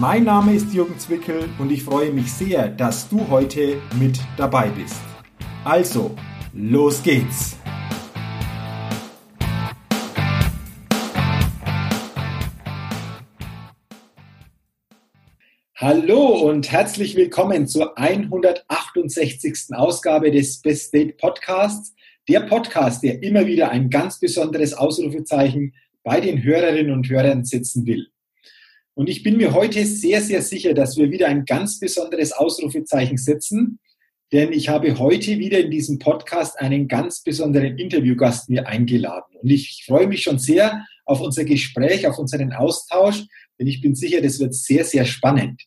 Mein Name ist Jürgen Zwickel und ich freue mich sehr, dass du heute mit dabei bist. Also, los geht's! Hallo und herzlich willkommen zur 168. Ausgabe des Best State Podcasts. Der Podcast, der immer wieder ein ganz besonderes Ausrufezeichen bei den Hörerinnen und Hörern setzen will. Und ich bin mir heute sehr, sehr sicher, dass wir wieder ein ganz besonderes Ausrufezeichen setzen, denn ich habe heute wieder in diesem Podcast einen ganz besonderen Interviewgast mir eingeladen. Und ich freue mich schon sehr auf unser Gespräch, auf unseren Austausch, denn ich bin sicher, das wird sehr, sehr spannend.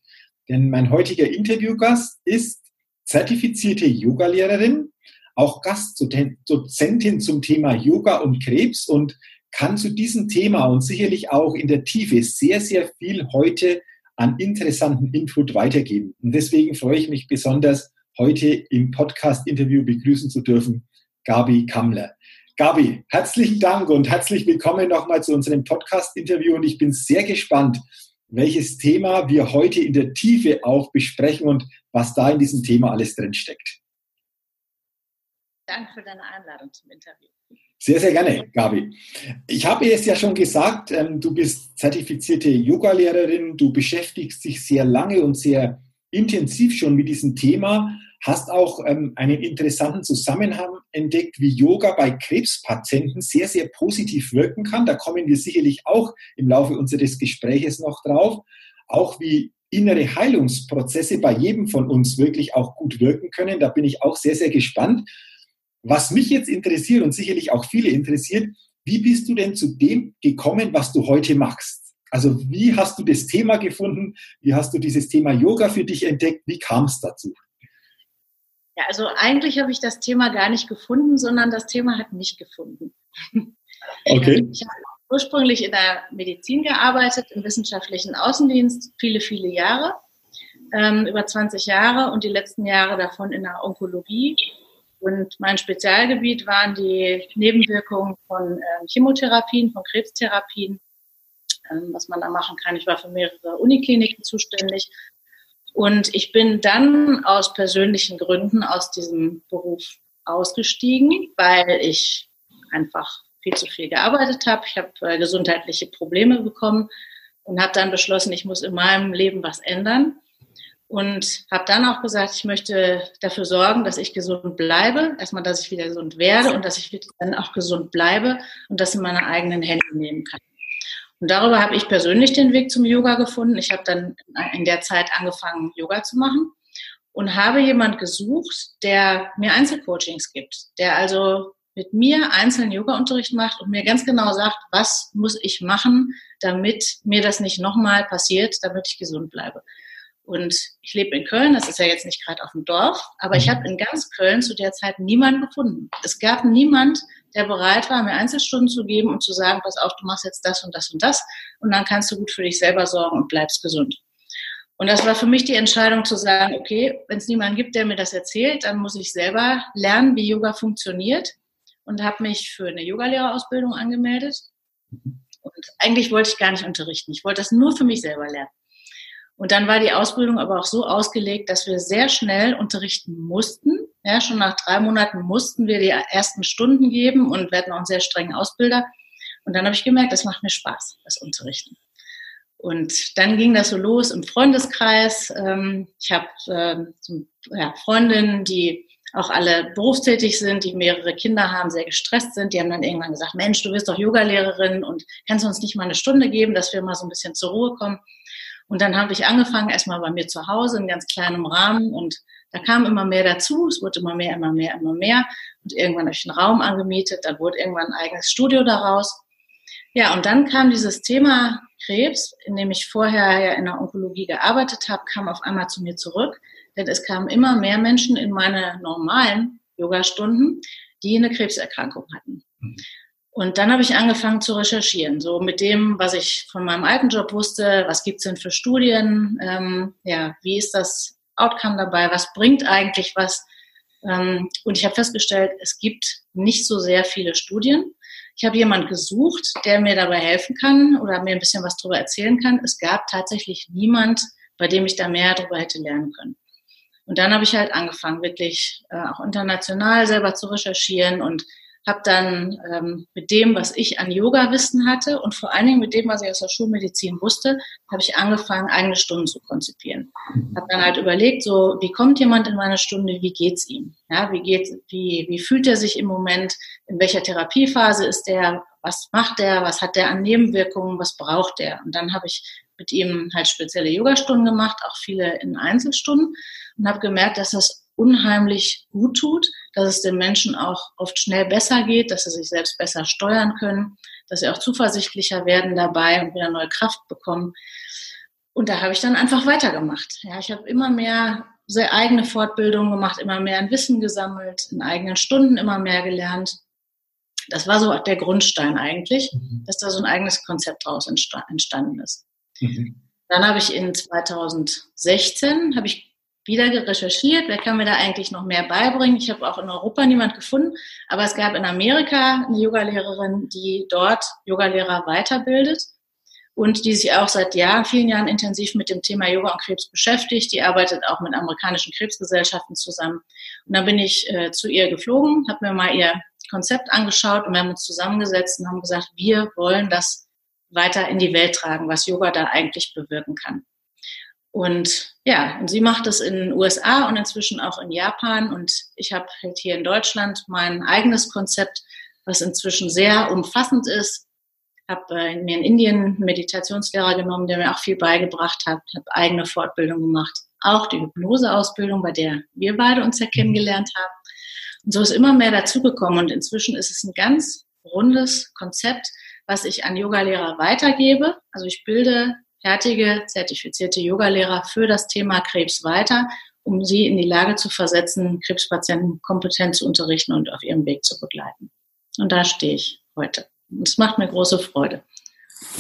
Denn mein heutiger Interviewgast ist zertifizierte Yogalehrerin, auch Gastdozentin zum Thema Yoga und Krebs und kann zu diesem Thema und sicherlich auch in der Tiefe sehr, sehr viel heute an interessanten Input weitergeben. Und deswegen freue ich mich besonders, heute im Podcast-Interview begrüßen zu dürfen, Gabi Kammler. Gabi, herzlichen Dank und herzlich willkommen nochmal zu unserem Podcast-Interview und ich bin sehr gespannt, welches Thema wir heute in der Tiefe auch besprechen und was da in diesem Thema alles drinsteckt. Danke für deine Einladung zum Interview. Sehr, sehr gerne, Gabi. Ich habe es ja schon gesagt, ähm, du bist zertifizierte Yogalehrerin, du beschäftigst dich sehr lange und sehr intensiv schon mit diesem Thema, hast auch ähm, einen interessanten Zusammenhang entdeckt, wie Yoga bei Krebspatienten sehr, sehr positiv wirken kann. Da kommen wir sicherlich auch im Laufe unseres Gespräches noch drauf. Auch wie innere Heilungsprozesse bei jedem von uns wirklich auch gut wirken können. Da bin ich auch sehr, sehr gespannt. Was mich jetzt interessiert und sicherlich auch viele interessiert, wie bist du denn zu dem gekommen, was du heute machst? Also wie hast du das Thema gefunden? Wie hast du dieses Thema Yoga für dich entdeckt? Wie kam es dazu? Ja, also eigentlich habe ich das Thema gar nicht gefunden, sondern das Thema hat mich gefunden. Okay. Ich habe ursprünglich in der Medizin gearbeitet, im wissenschaftlichen Außendienst, viele, viele Jahre, ähm, über 20 Jahre und die letzten Jahre davon in der Onkologie und mein Spezialgebiet waren die Nebenwirkungen von äh, Chemotherapien, von Krebstherapien, ähm, was man da machen kann. Ich war für mehrere Unikliniken zuständig. Und ich bin dann aus persönlichen Gründen aus diesem Beruf ausgestiegen, weil ich einfach viel zu viel gearbeitet habe. Ich habe äh, gesundheitliche Probleme bekommen und habe dann beschlossen, ich muss in meinem Leben was ändern und habe dann auch gesagt, ich möchte dafür sorgen, dass ich gesund bleibe. Erstmal, dass ich wieder gesund werde und dass ich dann auch gesund bleibe und das in meine eigenen Hände nehmen kann. Und darüber habe ich persönlich den Weg zum Yoga gefunden. Ich habe dann in der Zeit angefangen, Yoga zu machen und habe jemand gesucht, der mir Einzelcoachings gibt, der also mit mir einzelnen Yoga-Unterricht macht und mir ganz genau sagt, was muss ich machen, damit mir das nicht nochmal passiert, damit ich gesund bleibe. Und ich lebe in Köln, das ist ja jetzt nicht gerade auf dem Dorf, aber ich mhm. habe in ganz Köln zu der Zeit niemanden gefunden. Es gab niemand, der bereit war, mir Einzelstunden zu geben und zu sagen, pass auf, du machst jetzt das und das und das und dann kannst du gut für dich selber sorgen und bleibst gesund. Und das war für mich die Entscheidung zu sagen, okay, wenn es niemanden gibt, der mir das erzählt, dann muss ich selber lernen, wie Yoga funktioniert und habe mich für eine Yogalehrerausbildung angemeldet. Und eigentlich wollte ich gar nicht unterrichten. Ich wollte das nur für mich selber lernen. Und dann war die Ausbildung aber auch so ausgelegt, dass wir sehr schnell unterrichten mussten. Ja, schon nach drei Monaten mussten wir die ersten Stunden geben und hatten auch einen sehr strengen Ausbilder. Und dann habe ich gemerkt, das macht mir Spaß, das Unterrichten. Und dann ging das so los im Freundeskreis. Ähm, ich habe ähm, Freundinnen, die auch alle berufstätig sind, die mehrere Kinder haben, sehr gestresst sind. Die haben dann irgendwann gesagt, Mensch, du bist doch Yogalehrerin und kannst du uns nicht mal eine Stunde geben, dass wir mal so ein bisschen zur Ruhe kommen. Und dann habe ich angefangen, erstmal bei mir zu Hause in ganz kleinem Rahmen und da kam immer mehr dazu, es wurde immer mehr, immer mehr, immer mehr. Und irgendwann habe ich einen Raum angemietet, dann wurde irgendwann ein eigenes Studio daraus. Ja, und dann kam dieses Thema Krebs, in dem ich vorher ja in der Onkologie gearbeitet habe, kam auf einmal zu mir zurück, denn es kamen immer mehr Menschen in meine normalen Yoga-Stunden, die eine Krebserkrankung hatten. Und dann habe ich angefangen zu recherchieren, so mit dem, was ich von meinem alten Job wusste, was gibt's denn für Studien, ähm, ja, wie ist das Outcome dabei, was bringt eigentlich was. Ähm, und ich habe festgestellt, es gibt nicht so sehr viele Studien. Ich habe jemand gesucht, der mir dabei helfen kann oder mir ein bisschen was darüber erzählen kann. Es gab tatsächlich niemand, bei dem ich da mehr darüber hätte lernen können. Und dann habe ich halt angefangen, wirklich äh, auch international selber zu recherchieren und habe dann ähm, mit dem, was ich an Yoga-Wissen hatte und vor allen Dingen mit dem, was ich aus der Schulmedizin wusste, habe ich angefangen, eigene Stunden zu konzipieren. Habe dann halt überlegt, so wie kommt jemand in meine Stunde, wie geht's ihm? Ja, wie geht, wie wie fühlt er sich im Moment? In welcher Therapiephase ist der? Was macht der? Was hat der an Nebenwirkungen? Was braucht der? Und dann habe ich mit ihm halt spezielle Yogastunden gemacht, auch viele in Einzelstunden und habe gemerkt, dass das unheimlich gut tut, dass es den Menschen auch oft schnell besser geht, dass sie sich selbst besser steuern können, dass sie auch zuversichtlicher werden dabei und wieder neue Kraft bekommen. Und da habe ich dann einfach weitergemacht. Ja, ich habe immer mehr sehr eigene Fortbildungen gemacht, immer mehr an Wissen gesammelt, in eigenen Stunden immer mehr gelernt. Das war so der Grundstein eigentlich, mhm. dass da so ein eigenes Konzept daraus entstanden ist. Mhm. Dann habe ich in 2016 habe ich wieder recherchiert, wer kann mir da eigentlich noch mehr beibringen. Ich habe auch in Europa niemand gefunden, aber es gab in Amerika eine Yogalehrerin, die dort Yogalehrer weiterbildet und die sich auch seit Jahren, vielen Jahren intensiv mit dem Thema Yoga und Krebs beschäftigt. Die arbeitet auch mit amerikanischen Krebsgesellschaften zusammen. Und dann bin ich äh, zu ihr geflogen, habe mir mal ihr Konzept angeschaut und wir haben uns zusammengesetzt und haben gesagt, wir wollen das weiter in die Welt tragen, was Yoga da eigentlich bewirken kann. Und ja, und sie macht es in den USA und inzwischen auch in Japan. Und ich habe halt hier in Deutschland mein eigenes Konzept, was inzwischen sehr umfassend ist. Habe äh, mir in Indien einen Meditationslehrer genommen, der mir auch viel beigebracht hat, habe eigene Fortbildung gemacht, auch die Hypnoseausbildung, bei der wir beide uns ja mhm. kennengelernt haben. Und so ist immer mehr dazugekommen und inzwischen ist es ein ganz rundes Konzept, was ich an Yogalehrer weitergebe. Also ich bilde fertige, zertifizierte Yogalehrer für das Thema Krebs weiter, um sie in die Lage zu versetzen, Krebspatienten kompetent zu unterrichten und auf ihrem Weg zu begleiten. Und da stehe ich heute. Und es macht mir große Freude.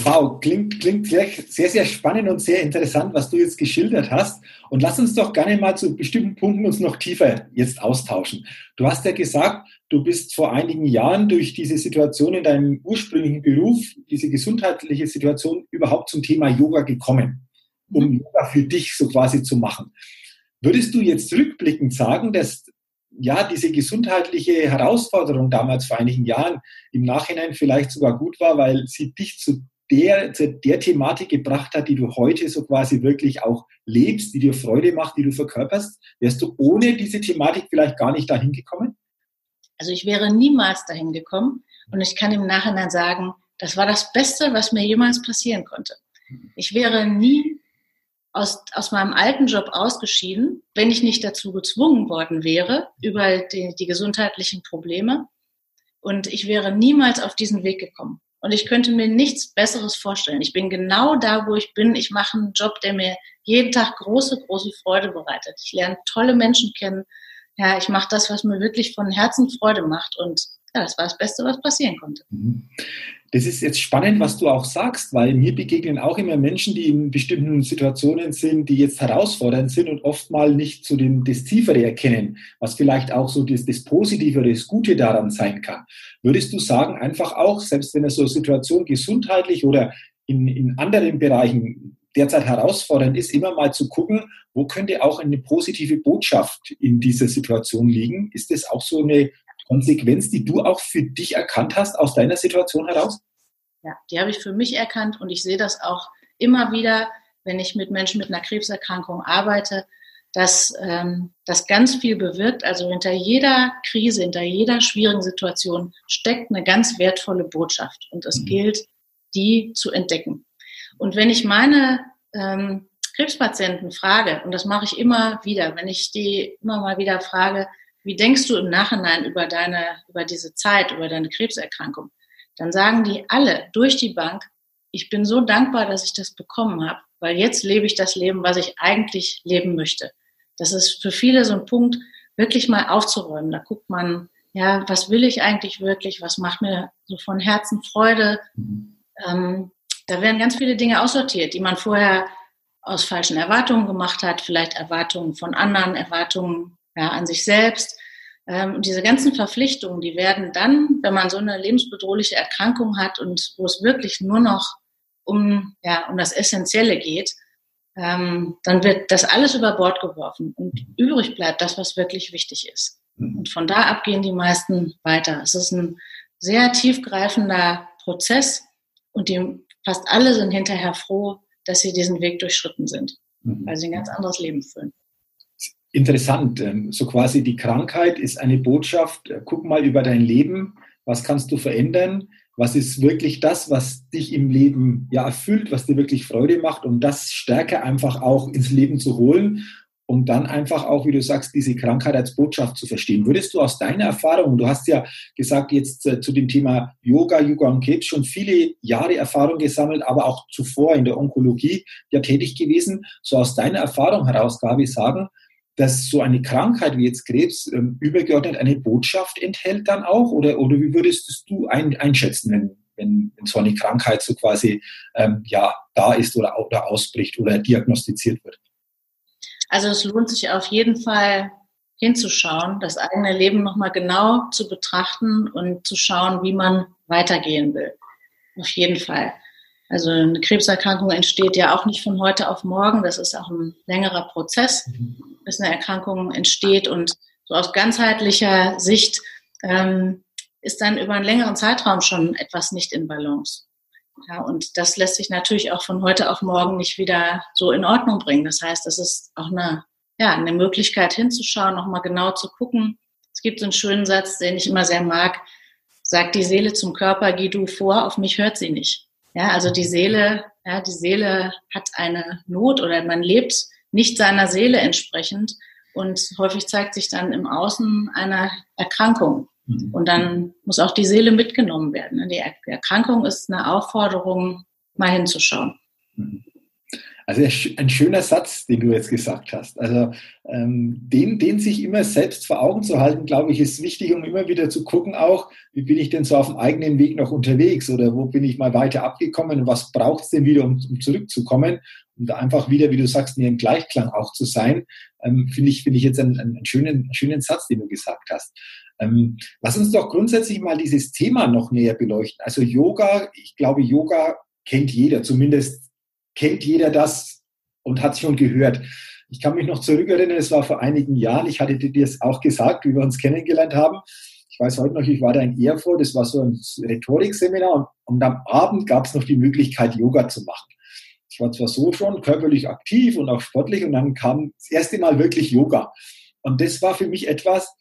Wow, klingt, klingt sehr, sehr spannend und sehr interessant, was du jetzt geschildert hast. Und lass uns doch gerne mal zu bestimmten Punkten uns noch tiefer jetzt austauschen. Du hast ja gesagt, du bist vor einigen Jahren durch diese Situation in deinem ursprünglichen Beruf, diese gesundheitliche Situation überhaupt zum Thema Yoga gekommen, um mhm. Yoga für dich so quasi zu machen. Würdest du jetzt rückblickend sagen, dass ja, diese gesundheitliche Herausforderung damals vor einigen Jahren im Nachhinein vielleicht sogar gut war, weil sie dich zu der, der Thematik gebracht hat, die du heute so quasi wirklich auch lebst, die dir Freude macht, die du verkörperst? Wärst du ohne diese Thematik vielleicht gar nicht dahin gekommen? Also ich wäre niemals dahin gekommen und ich kann im Nachhinein sagen, das war das Beste, was mir jemals passieren konnte. Ich wäre nie aus, aus meinem alten Job ausgeschieden, wenn ich nicht dazu gezwungen worden wäre über die, die gesundheitlichen Probleme. Und ich wäre niemals auf diesen Weg gekommen. Und ich könnte mir nichts Besseres vorstellen. Ich bin genau da, wo ich bin. Ich mache einen Job, der mir jeden Tag große, große Freude bereitet. Ich lerne tolle Menschen kennen. Ja, ich mache das, was mir wirklich von Herzen Freude macht. Und ja, das war das Beste, was passieren konnte. Das ist jetzt spannend, was du auch sagst, weil mir begegnen auch immer Menschen, die in bestimmten Situationen sind, die jetzt herausfordernd sind und oft mal nicht so den, das Tiefere erkennen, was vielleicht auch so das, das Positive oder das Gute daran sein kann. Würdest du sagen, einfach auch, selbst wenn es so Situation gesundheitlich oder in, in anderen Bereichen derzeit herausfordernd ist, immer mal zu gucken, wo könnte auch eine positive Botschaft in dieser Situation liegen? Ist das auch so eine Konsequenz, die du auch für dich erkannt hast aus deiner Situation heraus? Ja, die habe ich für mich erkannt und ich sehe das auch immer wieder, wenn ich mit Menschen mit einer Krebserkrankung arbeite, dass ähm, das ganz viel bewirkt. Also hinter jeder Krise, hinter jeder schwierigen Situation steckt eine ganz wertvolle Botschaft und es mhm. gilt, die zu entdecken. Und wenn ich meine ähm, Krebspatienten frage, und das mache ich immer wieder, wenn ich die immer mal wieder frage, wie denkst du im Nachhinein über deine, über diese Zeit, über deine Krebserkrankung? Dann sagen die alle durch die Bank, ich bin so dankbar, dass ich das bekommen habe, weil jetzt lebe ich das Leben, was ich eigentlich leben möchte. Das ist für viele so ein Punkt, wirklich mal aufzuräumen. Da guckt man, ja, was will ich eigentlich wirklich? Was macht mir so von Herzen Freude? Ähm, da werden ganz viele Dinge aussortiert, die man vorher aus falschen Erwartungen gemacht hat, vielleicht Erwartungen von anderen, Erwartungen ja, an sich selbst. Ähm, und diese ganzen Verpflichtungen, die werden dann, wenn man so eine lebensbedrohliche Erkrankung hat und wo es wirklich nur noch um, ja, um das Essentielle geht, ähm, dann wird das alles über Bord geworfen und übrig bleibt das, was wirklich wichtig ist. Mhm. Und von da ab gehen die meisten weiter. Es ist ein sehr tiefgreifender Prozess und die fast alle sind hinterher froh, dass sie diesen Weg durchschritten sind, mhm. weil sie ein ganz anderes Leben führen. Interessant. Ähm, so quasi die Krankheit ist eine Botschaft. Äh, guck mal über dein Leben. Was kannst du verändern? Was ist wirklich das, was dich im Leben ja erfüllt, was dir wirklich Freude macht, um das stärker einfach auch ins Leben zu holen um dann einfach auch, wie du sagst, diese Krankheit als Botschaft zu verstehen. Würdest du aus deiner Erfahrung, du hast ja gesagt jetzt äh, zu dem Thema Yoga, Yoga und Krebs schon viele Jahre Erfahrung gesammelt, aber auch zuvor in der Onkologie ja tätig gewesen, so aus deiner Erfahrung heraus, Gabi, sagen, dass so eine Krankheit wie jetzt Krebs ähm, übergeordnet eine Botschaft enthält dann auch? Oder, oder wie würdest du ein, einschätzen, wenn, wenn, wenn so eine Krankheit so quasi ähm, ja, da ist oder, oder ausbricht oder diagnostiziert wird? Also es lohnt sich auf jeden Fall hinzuschauen, das eigene Leben nochmal genau zu betrachten und zu schauen, wie man weitergehen will. Auf jeden Fall. Also eine Krebserkrankung entsteht ja auch nicht von heute auf morgen. Das ist auch ein längerer Prozess, bis eine Erkrankung entsteht. Und so aus ganzheitlicher Sicht ähm, ist dann über einen längeren Zeitraum schon etwas nicht in Balance. Ja, und das lässt sich natürlich auch von heute auf morgen nicht wieder so in Ordnung bringen. Das heißt, es ist auch eine, ja, eine Möglichkeit hinzuschauen, nochmal genau zu gucken. Es gibt so einen schönen Satz, den ich immer sehr mag. Sagt die Seele zum Körper, geh du vor, auf mich hört sie nicht. Ja, also die Seele, ja, die Seele hat eine Not oder man lebt nicht seiner Seele entsprechend und häufig zeigt sich dann im Außen eine Erkrankung. Mhm. Und dann muss auch die Seele mitgenommen werden. Die Erkrankung ist eine Aufforderung, mal hinzuschauen. Mhm. Also ein schöner Satz, den du jetzt gesagt hast. Also ähm, den, den sich immer selbst vor Augen zu halten, glaube ich, ist wichtig, um immer wieder zu gucken auch, wie bin ich denn so auf dem eigenen Weg noch unterwegs oder wo bin ich mal weiter abgekommen und was braucht es denn wieder, um, um zurückzukommen und da einfach wieder, wie du sagst, in ihrem Gleichklang auch zu sein, ähm, finde ich, finde ich jetzt einen, einen, schönen, schönen Satz, den du gesagt hast. Ähm, lass uns doch grundsätzlich mal dieses Thema noch näher beleuchten. Also Yoga, ich glaube, Yoga kennt jeder, zumindest kennt jeder das und hat es schon gehört. Ich kann mich noch zurückerinnern, es war vor einigen Jahren, ich hatte dir das auch gesagt, wie wir uns kennengelernt haben. Ich weiß heute noch, ich war da in Erfurt, das war so ein Rhetorikseminar und, und am Abend gab es noch die Möglichkeit, Yoga zu machen. Ich war zwar so schon körperlich aktiv und auch sportlich und dann kam das erste Mal wirklich Yoga. Und das war für mich etwas,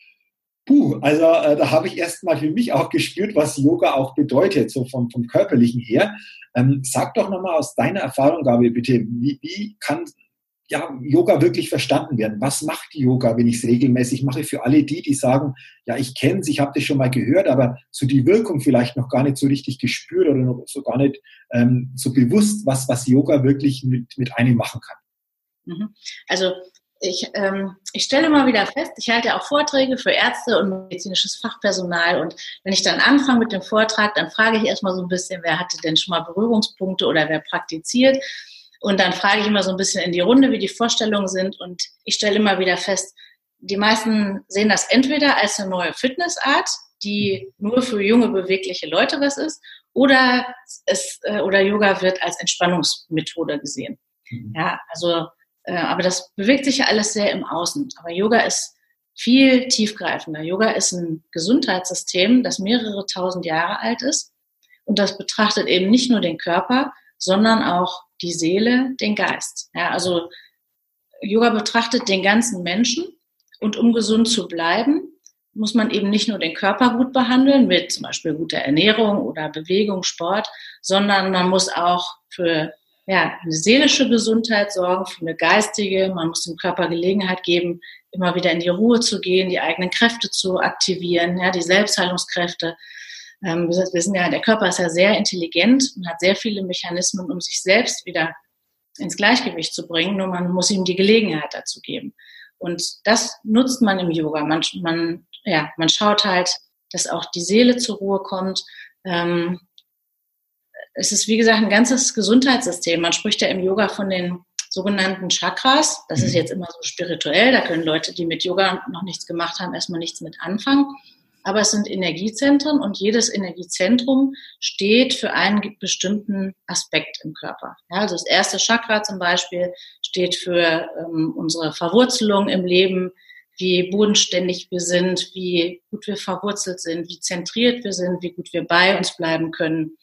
Puh, also äh, da habe ich erstmal für mich auch gespürt, was Yoga auch bedeutet, so vom, vom körperlichen her. Ähm, sag doch nochmal aus deiner Erfahrung, Gabi, bitte, wie, wie kann ja, Yoga wirklich verstanden werden? Was macht Yoga, wenn ich es regelmäßig mache? Für alle die, die sagen, ja, ich kenne es, ich habe das schon mal gehört, aber so die Wirkung vielleicht noch gar nicht so richtig gespürt oder noch so gar nicht ähm, so bewusst, was, was Yoga wirklich mit, mit einem machen kann. Mhm. Also ich, ähm, ich stelle mal wieder fest, ich halte auch Vorträge für Ärzte und medizinisches Fachpersonal und wenn ich dann anfange mit dem Vortrag, dann frage ich erstmal so ein bisschen, wer hatte denn schon mal Berührungspunkte oder wer praktiziert und dann frage ich immer so ein bisschen in die Runde, wie die Vorstellungen sind und ich stelle immer wieder fest, die meisten sehen das entweder als eine neue Fitnessart, die nur für junge, bewegliche Leute was ist, oder es, äh, oder Yoga wird als Entspannungsmethode gesehen. Mhm. Ja, also aber das bewegt sich ja alles sehr im Außen. Aber Yoga ist viel tiefgreifender. Yoga ist ein Gesundheitssystem, das mehrere tausend Jahre alt ist. Und das betrachtet eben nicht nur den Körper, sondern auch die Seele, den Geist. Ja, also Yoga betrachtet den ganzen Menschen. Und um gesund zu bleiben, muss man eben nicht nur den Körper gut behandeln, mit zum Beispiel guter Ernährung oder Bewegung, Sport, sondern man muss auch für ja, eine seelische Gesundheit sorgen, für eine geistige. Man muss dem Körper Gelegenheit geben, immer wieder in die Ruhe zu gehen, die eigenen Kräfte zu aktivieren, ja, die Selbstheilungskräfte. Ähm, wir wissen ja, der Körper ist ja sehr intelligent und hat sehr viele Mechanismen, um sich selbst wieder ins Gleichgewicht zu bringen. Nur man muss ihm die Gelegenheit dazu geben. Und das nutzt man im Yoga. Man, man, ja, man schaut halt, dass auch die Seele zur Ruhe kommt. Ähm, es ist, wie gesagt, ein ganzes Gesundheitssystem. Man spricht ja im Yoga von den sogenannten Chakras. Das ist mhm. jetzt immer so spirituell. Da können Leute, die mit Yoga noch nichts gemacht haben, erstmal nichts mit anfangen. Aber es sind Energiezentren und jedes Energiezentrum steht für einen bestimmten Aspekt im Körper. Ja, also das erste Chakra zum Beispiel steht für ähm, unsere Verwurzelung im Leben, wie bodenständig wir sind, wie gut wir verwurzelt sind, wie zentriert wir sind, wie gut wir bei uns bleiben können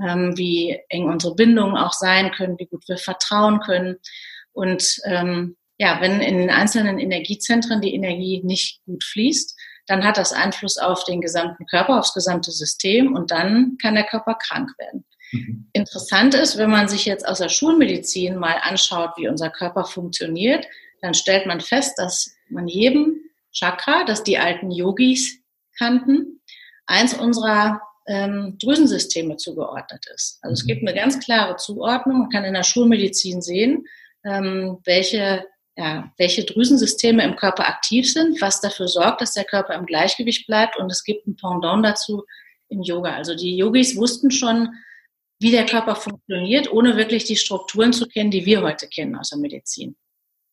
ähm, wie eng unsere Bindungen auch sein können, wie gut wir vertrauen können. Und ähm, ja, wenn in den einzelnen Energiezentren die Energie nicht gut fließt, dann hat das Einfluss auf den gesamten Körper, aufs gesamte System und dann kann der Körper krank werden. Mhm. Interessant ist, wenn man sich jetzt aus der Schulmedizin mal anschaut, wie unser Körper funktioniert, dann stellt man fest, dass man jedem Chakra, das die alten Yogis kannten, eins unserer ähm, Drüsensysteme zugeordnet ist. Also es mhm. gibt eine ganz klare Zuordnung. Man kann in der Schulmedizin sehen, ähm, welche, ja, welche Drüsensysteme im Körper aktiv sind, was dafür sorgt, dass der Körper im Gleichgewicht bleibt. Und es gibt ein Pendant dazu im Yoga. Also die Yogis wussten schon, wie der Körper funktioniert, ohne wirklich die Strukturen zu kennen, die wir heute kennen aus der Medizin.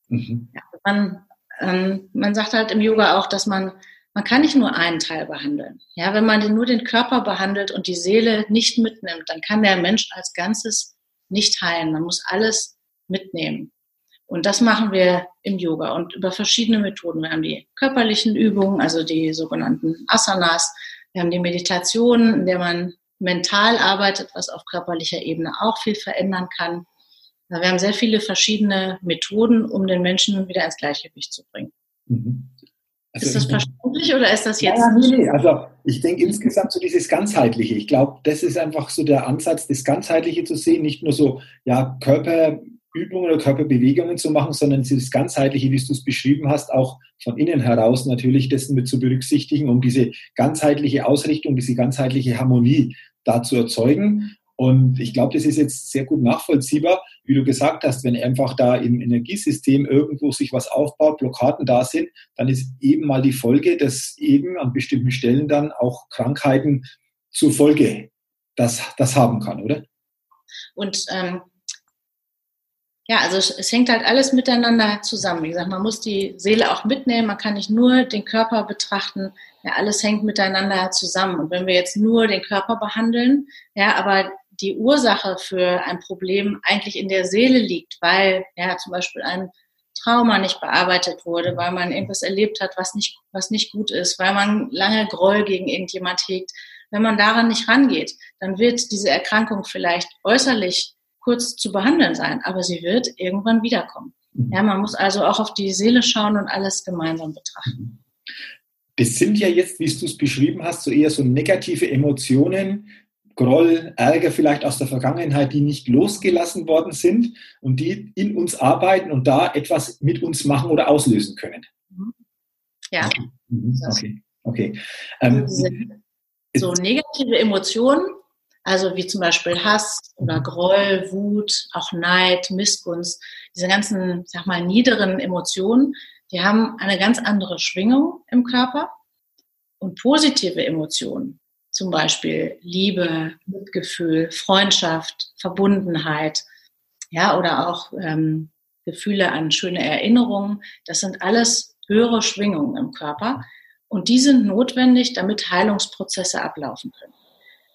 Mhm. Ja, man, ähm, man sagt halt im Yoga auch, dass man man kann nicht nur einen Teil behandeln. Ja, wenn man nur den Körper behandelt und die Seele nicht mitnimmt, dann kann der Mensch als Ganzes nicht heilen. Man muss alles mitnehmen. Und das machen wir im Yoga und über verschiedene Methoden. Wir haben die körperlichen Übungen, also die sogenannten Asanas. Wir haben die Meditation, in der man mental arbeitet, was auf körperlicher Ebene auch viel verändern kann. Wir haben sehr viele verschiedene Methoden, um den Menschen wieder ins Gleichgewicht zu bringen. Mhm. Also ist das verständlich oder ist das jetzt? Ja, nee, nee. Also ich denke insgesamt so dieses Ganzheitliche. Ich glaube, das ist einfach so der Ansatz, das Ganzheitliche zu sehen, nicht nur so ja, Körperübungen oder Körperbewegungen zu machen, sondern dieses Ganzheitliche, wie du es beschrieben hast, auch von innen heraus natürlich dessen mit zu berücksichtigen, um diese ganzheitliche Ausrichtung, diese ganzheitliche Harmonie da zu erzeugen. Und ich glaube, das ist jetzt sehr gut nachvollziehbar, wie du gesagt hast, wenn einfach da im Energiesystem irgendwo sich was aufbaut, Blockaden da sind, dann ist eben mal die Folge, dass eben an bestimmten Stellen dann auch Krankheiten zur Folge das, das haben kann, oder? Und ähm, ja, also es hängt halt alles miteinander zusammen. Wie gesagt, man muss die Seele auch mitnehmen, man kann nicht nur den Körper betrachten, ja, alles hängt miteinander zusammen. Und wenn wir jetzt nur den Körper behandeln, ja, aber die Ursache für ein Problem eigentlich in der Seele liegt, weil ja zum Beispiel ein Trauma nicht bearbeitet wurde, weil man irgendwas erlebt hat, was nicht, was nicht gut ist, weil man lange Groll gegen irgendjemand hegt. Wenn man daran nicht rangeht, dann wird diese Erkrankung vielleicht äußerlich kurz zu behandeln sein, aber sie wird irgendwann wiederkommen. Mhm. Ja, man muss also auch auf die Seele schauen und alles gemeinsam betrachten. Das sind ja jetzt, wie du es beschrieben hast, so eher so negative Emotionen, Groll, Ärger vielleicht aus der Vergangenheit, die nicht losgelassen worden sind und die in uns arbeiten und da etwas mit uns machen oder auslösen können. Mhm. Ja. Mhm. Okay. okay. Ähm, so negative Emotionen, also wie zum Beispiel Hass oder Groll, Wut, auch Neid, Missgunst, diese ganzen, sag mal, niederen Emotionen, die haben eine ganz andere Schwingung im Körper. Und positive Emotionen, zum Beispiel Liebe, Mitgefühl, Freundschaft, Verbundenheit, ja, oder auch ähm, Gefühle an schöne Erinnerungen. Das sind alles höhere Schwingungen im Körper und die sind notwendig, damit Heilungsprozesse ablaufen können.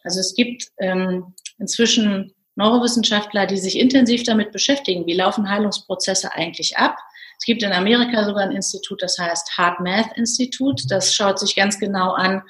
Also es gibt ähm, inzwischen Neurowissenschaftler, die sich intensiv damit beschäftigen, wie laufen Heilungsprozesse eigentlich ab. Es gibt in Amerika sogar ein Institut, das heißt Heart Math Institute. Das schaut sich ganz genau an,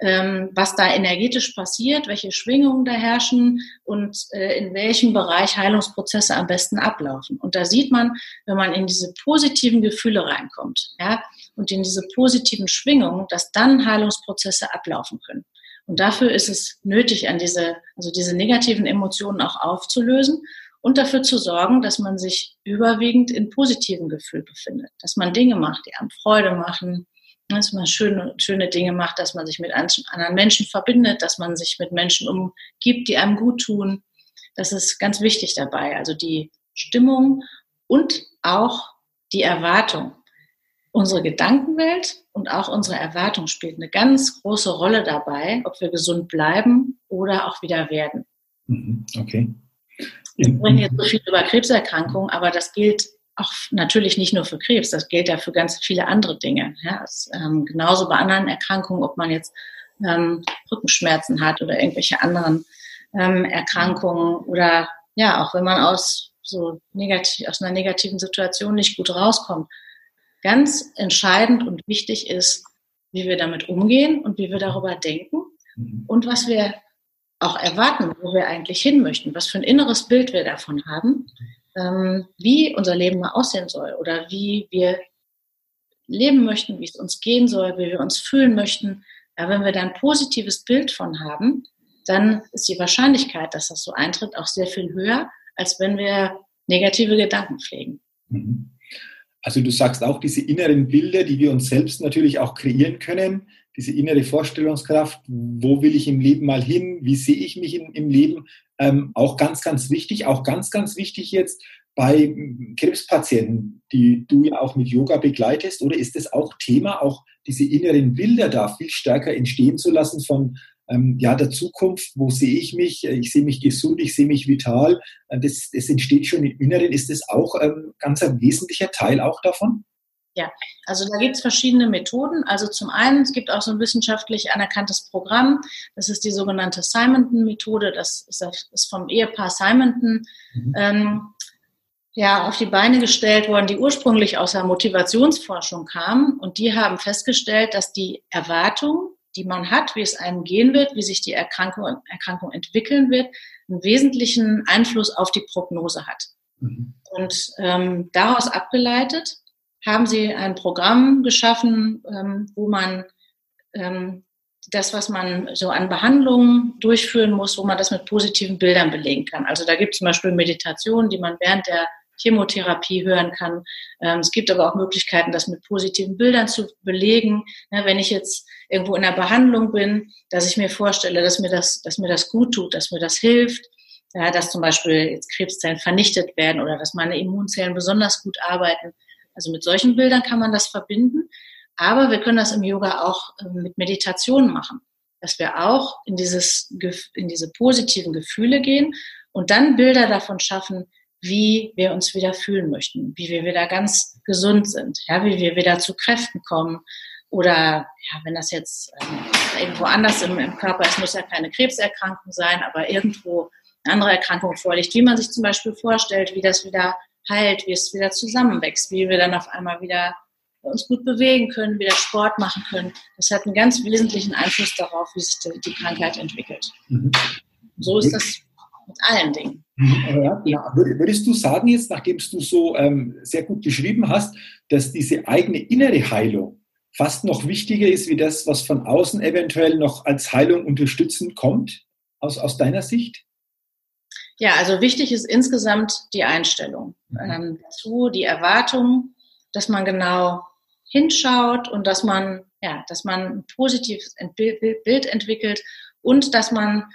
was da energetisch passiert, welche Schwingungen da herrschen und äh, in welchem Bereich Heilungsprozesse am besten ablaufen. Und da sieht man, wenn man in diese positiven Gefühle reinkommt, ja, und in diese positiven Schwingungen, dass dann Heilungsprozesse ablaufen können. Und dafür ist es nötig, an diese, also diese negativen Emotionen auch aufzulösen und dafür zu sorgen, dass man sich überwiegend in positiven Gefühlen befindet, dass man Dinge macht, die einem Freude machen, dass man schöne, schöne Dinge macht, dass man sich mit anderen Menschen verbindet, dass man sich mit Menschen umgibt, die einem gut tun. Das ist ganz wichtig dabei. Also die Stimmung und auch die Erwartung. unsere Gedankenwelt und auch unsere Erwartung spielt eine ganz große Rolle dabei, ob wir gesund bleiben oder auch wieder werden. Mhm, okay. Wir sprechen jetzt so viel über Krebserkrankungen, aber das gilt auch natürlich nicht nur für Krebs, das gilt ja für ganz viele andere Dinge. Ja, es, ähm, genauso bei anderen Erkrankungen, ob man jetzt ähm, Rückenschmerzen hat oder irgendwelche anderen ähm, Erkrankungen oder ja, auch wenn man aus so negativ, aus einer negativen Situation nicht gut rauskommt. Ganz entscheidend und wichtig ist, wie wir damit umgehen und wie wir darüber denken mhm. und was wir auch erwarten, wo wir eigentlich hin möchten, was für ein inneres Bild wir davon haben, wie unser Leben mal aussehen soll oder wie wir leben möchten, wie es uns gehen soll, wie wir uns fühlen möchten. Ja, wenn wir da ein positives Bild von haben, dann ist die Wahrscheinlichkeit, dass das so eintritt, auch sehr viel höher, als wenn wir negative Gedanken pflegen. Mhm. Also du sagst auch diese inneren Bilder, die wir uns selbst natürlich auch kreieren können, diese innere Vorstellungskraft, wo will ich im Leben mal hin, wie sehe ich mich in, im Leben, ähm, auch ganz, ganz wichtig, auch ganz, ganz wichtig jetzt bei Krebspatienten, die du ja auch mit Yoga begleitest, oder ist es auch Thema, auch diese inneren Bilder da viel stärker entstehen zu lassen von ähm, ja, der Zukunft, wo sehe ich mich, ich sehe mich gesund, ich sehe mich vital, äh, das, das entsteht schon im Inneren, ist das auch ähm, ganz ein wesentlicher Teil auch davon? Ja, also da gibt es verschiedene Methoden. Also zum einen, es gibt auch so ein wissenschaftlich anerkanntes Programm. Das ist die sogenannte Simonton-Methode. Das ist vom Ehepaar Simonton mhm. ähm, ja, auf die Beine gestellt worden, die ursprünglich aus der Motivationsforschung kamen. Und die haben festgestellt, dass die Erwartung, die man hat, wie es einem gehen wird, wie sich die Erkrankung, Erkrankung entwickeln wird, einen wesentlichen Einfluss auf die Prognose hat. Mhm. Und ähm, daraus abgeleitet haben sie ein Programm geschaffen, ähm, wo man ähm, das, was man so an Behandlungen durchführen muss, wo man das mit positiven Bildern belegen kann. Also da gibt es zum Beispiel Meditationen, die man während der Chemotherapie hören kann. Ähm, es gibt aber auch Möglichkeiten, das mit positiven Bildern zu belegen. Ja, wenn ich jetzt irgendwo in der Behandlung bin, dass ich mir vorstelle, dass mir das, dass mir das gut tut, dass mir das hilft, dass zum Beispiel jetzt Krebszellen vernichtet werden oder dass meine Immunzellen besonders gut arbeiten. Also mit solchen Bildern kann man das verbinden. Aber wir können das im Yoga auch ähm, mit Meditation machen, dass wir auch in, dieses, in diese positiven Gefühle gehen und dann Bilder davon schaffen, wie wir uns wieder fühlen möchten, wie wir wieder ganz gesund sind, ja, wie wir wieder zu Kräften kommen. Oder ja, wenn das jetzt ähm, irgendwo anders im, im Körper ist, muss ja keine Krebserkrankung sein, aber irgendwo eine andere Erkrankung vorliegt, wie man sich zum Beispiel vorstellt, wie das wieder heilt, wie es wieder zusammenwächst, wie wir dann auf einmal wieder uns gut bewegen können, wieder Sport machen können. Das hat einen ganz wesentlichen Einfluss darauf, wie sich die, Krankheit entwickelt. Mhm. So ist das mit allen Dingen. Mhm. Ja, genau. Würdest du sagen jetzt, nachdem du so ähm, sehr gut beschrieben hast, dass diese eigene innere Heilung fast noch wichtiger ist, wie das, was von außen eventuell noch als Heilung unterstützend kommt, aus, aus deiner Sicht? Ja, also wichtig ist insgesamt die Einstellung mhm. ähm, dazu, die Erwartung, dass man genau hinschaut und dass man, ja, dass man ein positives Bild entwickelt und dass man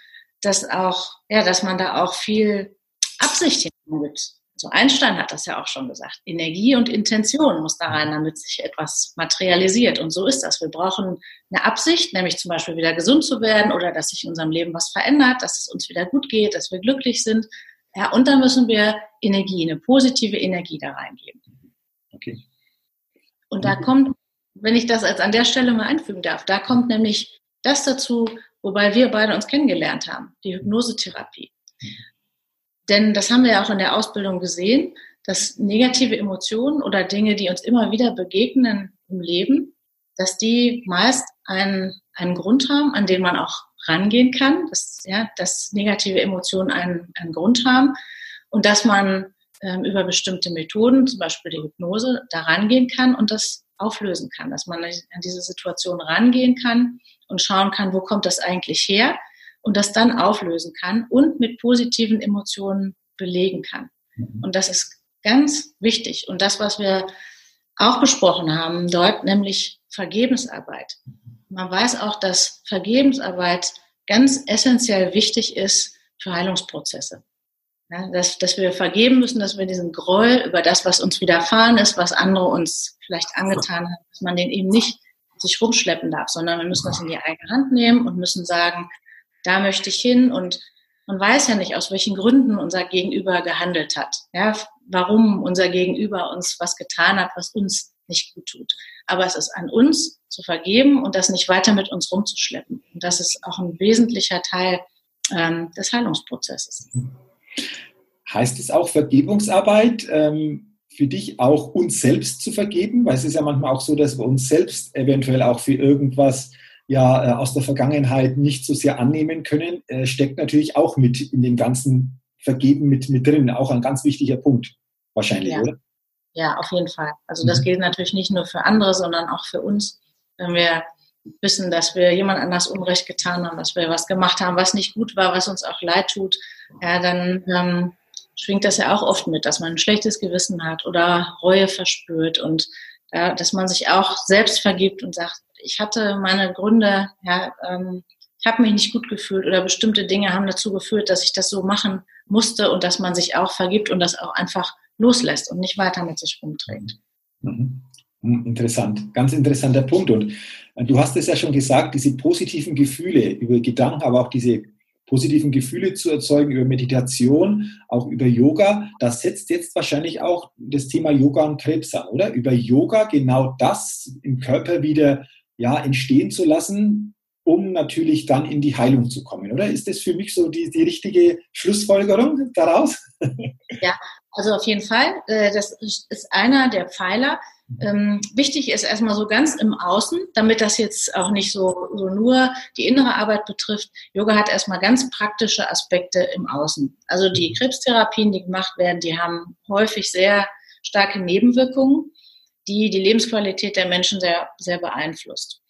das auch, ja, dass man da auch viel Absicht hingibt. So Einstein hat das ja auch schon gesagt. Energie und Intention muss da rein, damit sich etwas materialisiert. Und so ist das. Wir brauchen eine Absicht, nämlich zum Beispiel wieder gesund zu werden oder dass sich in unserem Leben was verändert, dass es uns wieder gut geht, dass wir glücklich sind. Ja, und dann müssen wir Energie, eine positive Energie da reingeben. Okay. Und da kommt, wenn ich das als an der Stelle mal einfügen darf, da kommt nämlich das dazu, wobei wir beide uns kennengelernt haben, die Hypnosetherapie. Denn das haben wir ja auch in der Ausbildung gesehen, dass negative Emotionen oder Dinge, die uns immer wieder begegnen im Leben, dass die meist einen, einen Grund haben, an den man auch rangehen kann, dass, ja, dass negative Emotionen einen, einen Grund haben und dass man ähm, über bestimmte Methoden, zum Beispiel die Hypnose, da rangehen kann und das auflösen kann, dass man an diese Situation rangehen kann und schauen kann, wo kommt das eigentlich her und das dann auflösen kann und mit positiven Emotionen belegen kann. Mhm. Und das ist ganz wichtig. Und das, was wir auch besprochen haben dort, nämlich Vergebensarbeit. Man weiß auch, dass Vergebensarbeit ganz essentiell wichtig ist für Heilungsprozesse. Ja, dass, dass wir vergeben müssen, dass wir diesen Groll über das, was uns widerfahren ist, was andere uns vielleicht angetan haben, dass man den eben nicht sich rumschleppen darf, sondern wir müssen das in die eigene Hand nehmen und müssen sagen, da möchte ich hin und man weiß ja nicht, aus welchen Gründen unser Gegenüber gehandelt hat. Ja, warum unser Gegenüber uns was getan hat, was uns nicht gut tut. Aber es ist an uns zu vergeben und das nicht weiter mit uns rumzuschleppen. Und das ist auch ein wesentlicher Teil ähm, des Heilungsprozesses. Heißt es auch Vergebungsarbeit? Ähm für dich auch uns selbst zu vergeben? Weil es ist ja manchmal auch so, dass wir uns selbst eventuell auch für irgendwas ja äh, aus der Vergangenheit nicht so sehr annehmen können, äh, steckt natürlich auch mit in dem ganzen Vergeben mit, mit drin. Auch ein ganz wichtiger Punkt wahrscheinlich, ja. oder? Ja, auf jeden Fall. Also das mhm. gilt natürlich nicht nur für andere, sondern auch für uns. Wenn wir wissen, dass wir jemand anders Unrecht getan haben, dass wir was gemacht haben, was nicht gut war, was uns auch leid tut, ja, dann ähm, schwingt das ja auch oft mit, dass man ein schlechtes Gewissen hat oder Reue verspürt und ja, dass man sich auch selbst vergibt und sagt, ich hatte meine Gründe, ja, ähm, ich habe mich nicht gut gefühlt oder bestimmte Dinge haben dazu geführt, dass ich das so machen musste und dass man sich auch vergibt und das auch einfach loslässt und nicht weiter mit sich rumträgt. Mhm. Hm, interessant, ganz interessanter Punkt. Und äh, du hast es ja schon gesagt, diese positiven Gefühle über Gedanken, aber auch diese positiven Gefühle zu erzeugen über Meditation, auch über Yoga. Das setzt jetzt wahrscheinlich auch das Thema Yoga und Krebs an, oder? Über Yoga genau das im Körper wieder ja, entstehen zu lassen, um natürlich dann in die Heilung zu kommen, oder? Ist das für mich so die, die richtige Schlussfolgerung daraus? Ja, also auf jeden Fall. Äh, das ist einer der Pfeiler, ähm, wichtig ist erstmal so ganz im Außen, damit das jetzt auch nicht so, so nur die innere Arbeit betrifft. Yoga hat erstmal ganz praktische Aspekte im Außen. Also die Krebstherapien, die gemacht werden, die haben häufig sehr starke Nebenwirkungen, die die Lebensqualität der Menschen sehr, sehr beeinflusst.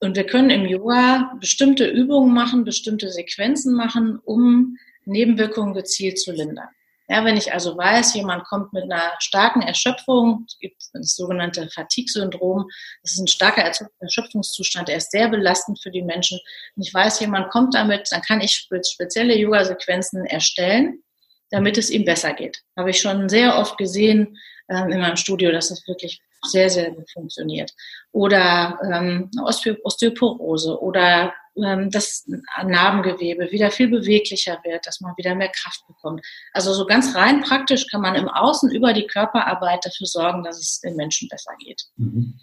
Und wir können im Yoga bestimmte Übungen machen, bestimmte Sequenzen machen, um Nebenwirkungen gezielt zu lindern. Ja, wenn ich also weiß, jemand kommt mit einer starken Erschöpfung, es gibt das sogenannte Fatigue-Syndrom, das ist ein starker Erschöpfungszustand, der ist sehr belastend für die Menschen. Und ich weiß, jemand kommt damit, dann kann ich spezielle Yoga-Sequenzen erstellen, damit es ihm besser geht. Habe ich schon sehr oft gesehen in meinem Studio, dass das wirklich sehr, sehr gut funktioniert. Oder ähm, Osteoporose oder ähm, das Narbengewebe wieder viel beweglicher wird, dass man wieder mehr Kraft bekommt. Also so ganz rein praktisch kann man im Außen über die Körperarbeit dafür sorgen, dass es den Menschen besser geht. Mhm.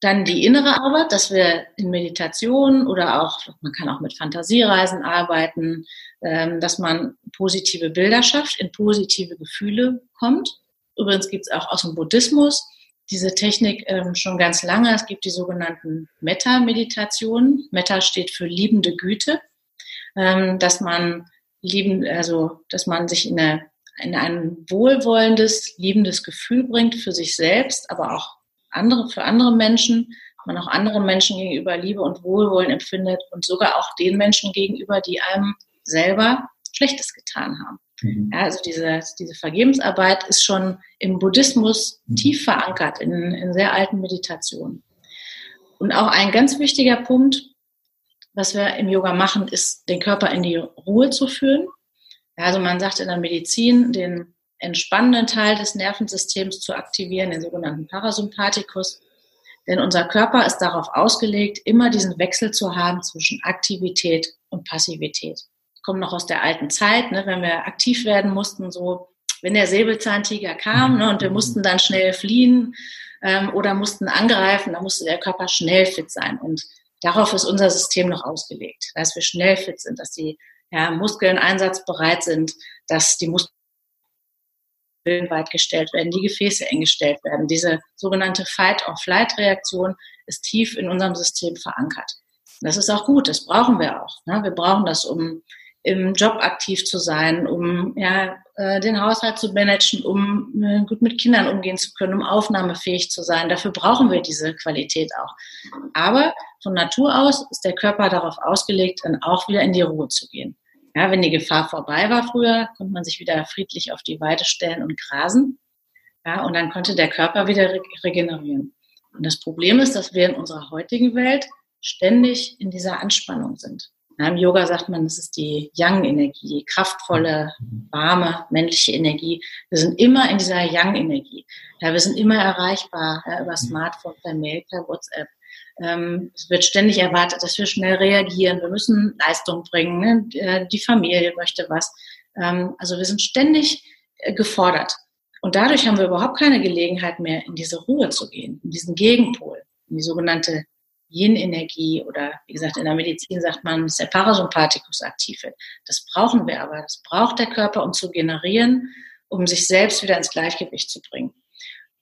Dann die innere Arbeit, dass wir in Meditation oder auch, man kann auch mit Fantasiereisen arbeiten, ähm, dass man positive Bilder schafft, in positive Gefühle kommt. Übrigens gibt es auch aus dem Buddhismus diese Technik ähm, schon ganz lange. Es gibt die sogenannten Metta-Meditationen. Metta steht für liebende Güte, ähm, dass man lieben, also dass man sich in, eine, in ein wohlwollendes, liebendes Gefühl bringt für sich selbst, aber auch andere für andere Menschen. Man auch anderen Menschen gegenüber Liebe und Wohlwollen empfindet und sogar auch den Menschen gegenüber, die einem selber Schlechtes getan haben. Mhm. Ja, also diese, diese Vergebensarbeit ist schon im Buddhismus mhm. tief verankert, in, in sehr alten Meditationen. Und auch ein ganz wichtiger Punkt, was wir im Yoga machen, ist, den Körper in die Ruhe zu führen. Ja, also man sagt in der Medizin, den entspannenden Teil des Nervensystems zu aktivieren, den sogenannten Parasympathikus. Denn unser Körper ist darauf ausgelegt, immer diesen Wechsel zu haben zwischen Aktivität und Passivität komme noch aus der alten Zeit, ne, wenn wir aktiv werden mussten, so wenn der Säbelzahntiger kam ne, und wir mussten dann schnell fliehen ähm, oder mussten angreifen, dann musste der Körper schnell fit sein. Und darauf ist unser System noch ausgelegt, dass wir schnell fit sind, dass die ja, Muskeln einsatzbereit sind, dass die Muskeln weit gestellt werden, die Gefäße eng gestellt werden. Diese sogenannte Fight-or-Flight-Reaktion ist tief in unserem System verankert. Das ist auch gut, das brauchen wir auch. Ne? Wir brauchen das, um im Job aktiv zu sein, um ja, äh, den Haushalt zu managen, um äh, gut mit Kindern umgehen zu können, um aufnahmefähig zu sein. Dafür brauchen wir diese Qualität auch. Aber von Natur aus ist der Körper darauf ausgelegt, dann auch wieder in die Ruhe zu gehen. Ja, wenn die Gefahr vorbei war früher, konnte man sich wieder friedlich auf die Weide stellen und grasen. Ja, und dann konnte der Körper wieder regenerieren. Und das Problem ist, dass wir in unserer heutigen Welt ständig in dieser Anspannung sind. Im Yoga sagt man, das ist die Yang-Energie, die kraftvolle, warme, männliche Energie. Wir sind immer in dieser Yang-Energie. Ja, wir sind immer erreichbar ja, über Smartphone, per Mail, per WhatsApp. Ähm, es wird ständig erwartet, dass wir schnell reagieren. Wir müssen Leistung bringen. Ne? Äh, die Familie möchte was. Ähm, also wir sind ständig äh, gefordert. Und dadurch haben wir überhaupt keine Gelegenheit mehr, in diese Ruhe zu gehen, in diesen Gegenpol, in die sogenannte Yin-Energie oder wie gesagt, in der Medizin sagt man, dass der Parasympathikus aktiv wird. Das brauchen wir aber. Das braucht der Körper, um zu generieren, um sich selbst wieder ins Gleichgewicht zu bringen.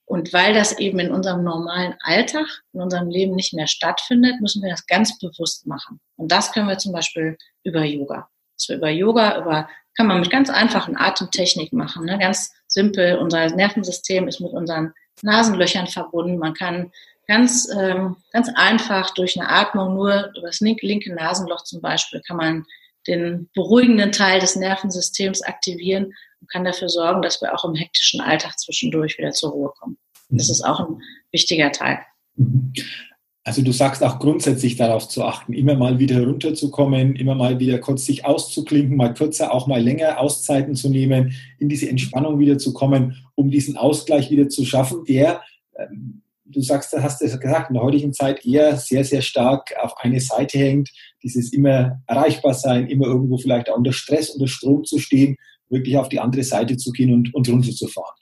Und weil das eben in unserem normalen Alltag, in unserem Leben nicht mehr stattfindet, müssen wir das ganz bewusst machen. Und das können wir zum Beispiel über Yoga. Dass wir über Yoga, über, kann man mit ganz einfachen Atemtechniken machen, ne? ganz simpel. Unser Nervensystem ist mit unseren Nasenlöchern verbunden. Man kann ganz, ähm, ganz einfach durch eine Atmung, nur über das linke Nasenloch zum Beispiel, kann man den beruhigenden Teil des Nervensystems aktivieren und kann dafür sorgen, dass wir auch im hektischen Alltag zwischendurch wieder zur Ruhe kommen. Das ist auch ein wichtiger Teil. Mhm. Also du sagst auch grundsätzlich darauf zu achten, immer mal wieder runterzukommen, immer mal wieder kurz sich auszuklinken, mal kürzer, auch mal länger Auszeiten zu nehmen, in diese Entspannung wieder zu kommen, um diesen Ausgleich wieder zu schaffen, der ähm, du sagst, hast es gesagt, in der heutigen Zeit eher sehr, sehr stark auf eine Seite hängt, dieses immer erreichbar sein, immer irgendwo vielleicht auch unter Stress, unter Strom zu stehen, wirklich auf die andere Seite zu gehen und, und runterzufahren.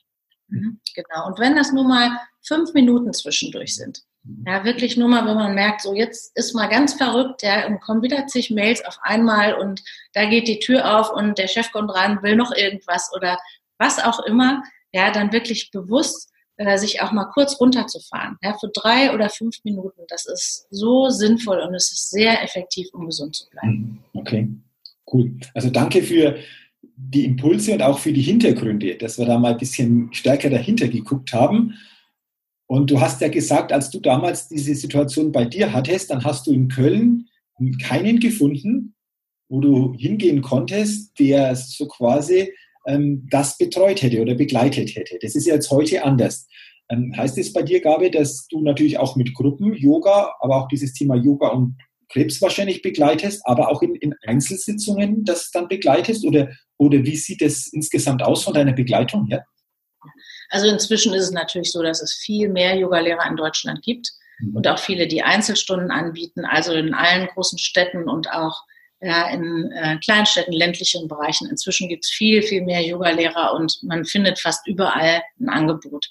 Mhm, genau. Und wenn das nur mal fünf Minuten zwischendurch sind, ja, wirklich nur mal, wenn man merkt, so jetzt ist mal ganz verrückt, ja, und kommen wieder zig Mails auf einmal und da geht die Tür auf und der Chef kommt rein, will noch irgendwas oder was auch immer, ja, dann wirklich bewusst äh, sich auch mal kurz runterzufahren. Ja, für drei oder fünf Minuten. Das ist so sinnvoll und es ist sehr effektiv, um gesund zu bleiben. Mhm. Okay, cool. Also danke für die Impulse und auch für die Hintergründe, dass wir da mal ein bisschen stärker dahinter geguckt haben. Und du hast ja gesagt, als du damals diese Situation bei dir hattest, dann hast du in Köln keinen gefunden, wo du hingehen konntest, der so quasi ähm, das betreut hätte oder begleitet hätte. Das ist jetzt heute anders. Ähm, heißt es bei dir, Gabe, dass du natürlich auch mit Gruppen Yoga, aber auch dieses Thema Yoga und Krebs wahrscheinlich begleitest, aber auch in, in Einzelsitzungen das dann begleitest? Oder, oder wie sieht es insgesamt aus von deiner Begleitung her? Also inzwischen ist es natürlich so, dass es viel mehr Yogalehrer in Deutschland gibt mhm. und auch viele, die Einzelstunden anbieten, also in allen großen Städten und auch ja, in äh, Kleinstädten, ländlichen Bereichen. Inzwischen gibt es viel, viel mehr Yogalehrer und man findet fast überall ein Angebot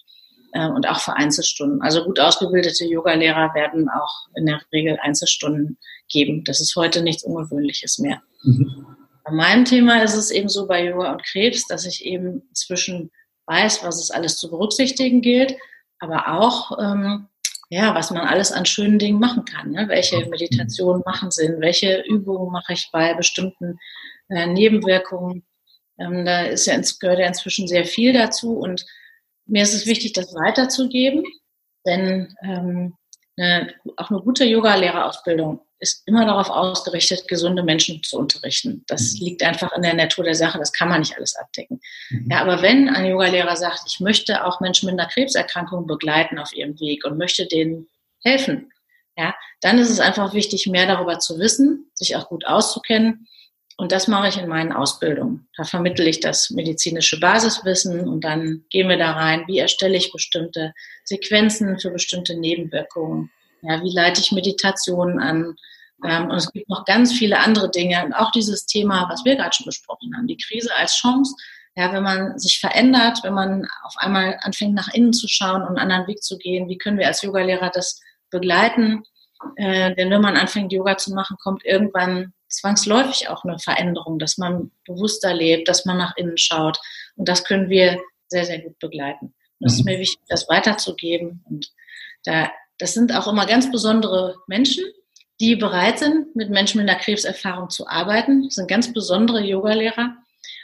äh, und auch für Einzelstunden. Also gut ausgebildete Yogalehrer werden auch in der Regel Einzelstunden geben. Das ist heute nichts Ungewöhnliches mehr. Mhm. Bei meinem Thema ist es eben so bei Yoga und Krebs, dass ich eben inzwischen weiß, was es alles zu berücksichtigen gilt, aber auch ähm, ja, was man alles an schönen Dingen machen kann. Ne? Welche Meditationen machen Sinn? Welche Übungen mache ich bei bestimmten äh, Nebenwirkungen? Ähm, da ist ja, gehört ja inzwischen sehr viel dazu und mir ist es wichtig, das weiterzugeben, denn ähm, eine, auch eine gute Yoga-Lehrerausbildung ist immer darauf ausgerichtet, gesunde Menschen zu unterrichten. Das mhm. liegt einfach in der Natur der Sache, das kann man nicht alles abdecken. Mhm. Ja, aber wenn ein Yogalehrer sagt, ich möchte auch Menschen mit einer Krebserkrankung begleiten auf ihrem Weg und möchte denen helfen, ja, dann ist es einfach wichtig, mehr darüber zu wissen, sich auch gut auszukennen. Und das mache ich in meinen Ausbildungen. Da vermittle ich das medizinische Basiswissen und dann gehen wir da rein, wie erstelle ich bestimmte Sequenzen für bestimmte Nebenwirkungen ja, wie leite ich Meditationen an? Ähm, und es gibt noch ganz viele andere Dinge. Und auch dieses Thema, was wir gerade schon besprochen haben, die Krise als Chance. Ja, wenn man sich verändert, wenn man auf einmal anfängt, nach innen zu schauen und einen anderen Weg zu gehen, wie können wir als Yogalehrer das begleiten? Äh, denn wenn man anfängt, Yoga zu machen, kommt irgendwann zwangsläufig auch eine Veränderung, dass man bewusster lebt, dass man nach innen schaut. Und das können wir sehr, sehr gut begleiten. Und es ist mhm. mir wichtig, das weiterzugeben. Und da das sind auch immer ganz besondere Menschen, die bereit sind, mit Menschen mit einer Krebserfahrung zu arbeiten. Das sind ganz besondere Yogalehrer.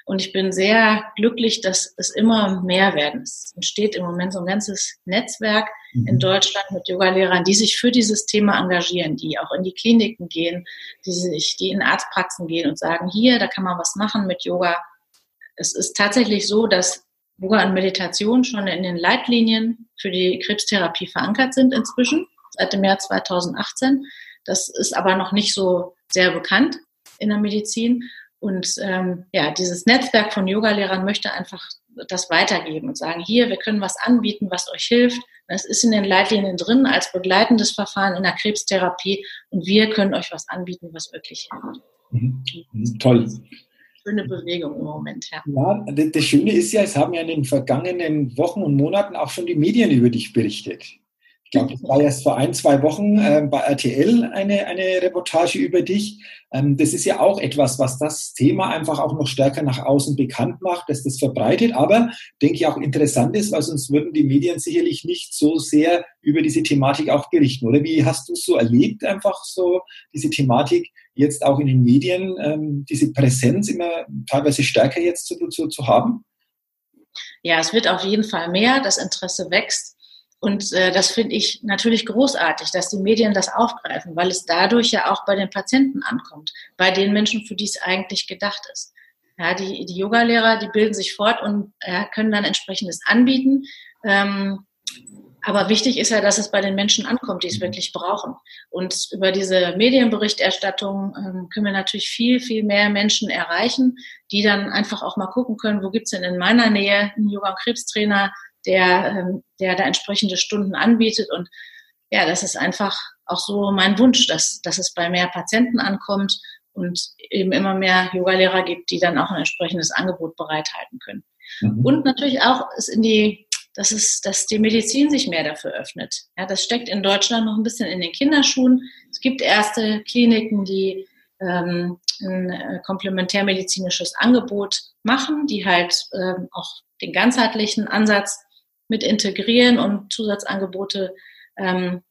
Und ich bin sehr glücklich, dass es immer mehr werden. Es entsteht im Moment so ein ganzes Netzwerk in mhm. Deutschland mit Yogalehrern, die sich für dieses Thema engagieren, die auch in die Kliniken gehen, die sich, die in Arztpraxen gehen und sagen, hier, da kann man was machen mit Yoga. Es ist tatsächlich so, dass Yoga und Meditation schon in den Leitlinien für die Krebstherapie verankert sind inzwischen, seit dem Jahr 2018. Das ist aber noch nicht so sehr bekannt. in der Medizin. Und ähm, ja, dieses Netzwerk von Yogalehrern möchte einfach das weitergeben und sagen, hier, wir können was anbieten, was euch hilft. Das ist in den Leitlinien drin als begleitendes Verfahren in der Krebstherapie und wir können euch was anbieten, was wirklich hilft. Mhm. mhm. Toll. Schöne Bewegung im Moment, ja. Ja, das Schöne ist ja, es haben ja in den vergangenen Wochen und Monaten auch schon die Medien über dich berichtet. Ich glaube, das war erst vor ein, zwei Wochen äh, bei RTL eine, eine Reportage über dich. Ähm, das ist ja auch etwas, was das Thema einfach auch noch stärker nach außen bekannt macht, dass das verbreitet, aber denke ich auch interessant ist, weil sonst würden die Medien sicherlich nicht so sehr über diese Thematik auch berichten. Oder wie hast du es so erlebt, einfach so diese Thematik jetzt auch in den Medien, ähm, diese Präsenz immer teilweise stärker jetzt zu, zu, zu haben? Ja, es wird auf jeden Fall mehr, das Interesse wächst. Und äh, das finde ich natürlich großartig, dass die Medien das aufgreifen, weil es dadurch ja auch bei den Patienten ankommt, bei den Menschen, für die es eigentlich gedacht ist. Ja, die, die Yogalehrer, die bilden sich fort und äh, können dann entsprechendes anbieten. Ähm, aber wichtig ist ja, dass es bei den Menschen ankommt, die es wirklich brauchen. Und über diese Medienberichterstattung ähm, können wir natürlich viel, viel mehr Menschen erreichen, die dann einfach auch mal gucken können, wo gibt's denn in meiner Nähe einen Yoga- und Krebstrainer, der, ähm, der da entsprechende Stunden anbietet. Und ja, das ist einfach auch so mein Wunsch, dass, dass es bei mehr Patienten ankommt und eben immer mehr Yogalehrer gibt, die dann auch ein entsprechendes Angebot bereithalten können. Mhm. Und natürlich auch es in die, dass es, dass die Medizin sich mehr dafür öffnet. Ja, das steckt in Deutschland noch ein bisschen in den Kinderschuhen. Es gibt erste Kliniken, die ähm, ein äh, komplementärmedizinisches Angebot machen, die halt ähm, auch den ganzheitlichen Ansatz mit integrieren und Zusatzangebote ähm,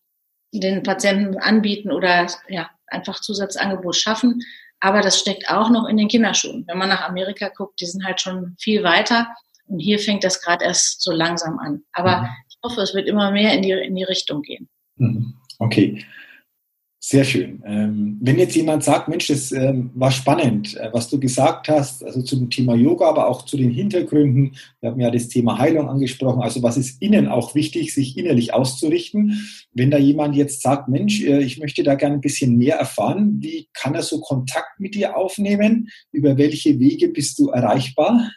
den Patienten anbieten oder ja, einfach Zusatzangebot schaffen. Aber das steckt auch noch in den Kinderschuhen. Wenn man nach Amerika guckt, die sind halt schon viel weiter. Und hier fängt das gerade erst so langsam an. Aber mhm. ich hoffe, es wird immer mehr in die, in die Richtung gehen. Mhm. Okay. Sehr schön. Ähm, wenn jetzt jemand sagt, Mensch, das ähm, war spannend, äh, was du gesagt hast, also zum Thema Yoga, aber auch zu den Hintergründen. Wir haben ja das Thema Heilung angesprochen. Also was ist innen auch wichtig, sich innerlich auszurichten? Wenn da jemand jetzt sagt, Mensch, äh, ich möchte da gerne ein bisschen mehr erfahren, wie kann er so Kontakt mit dir aufnehmen? Über welche Wege bist du erreichbar?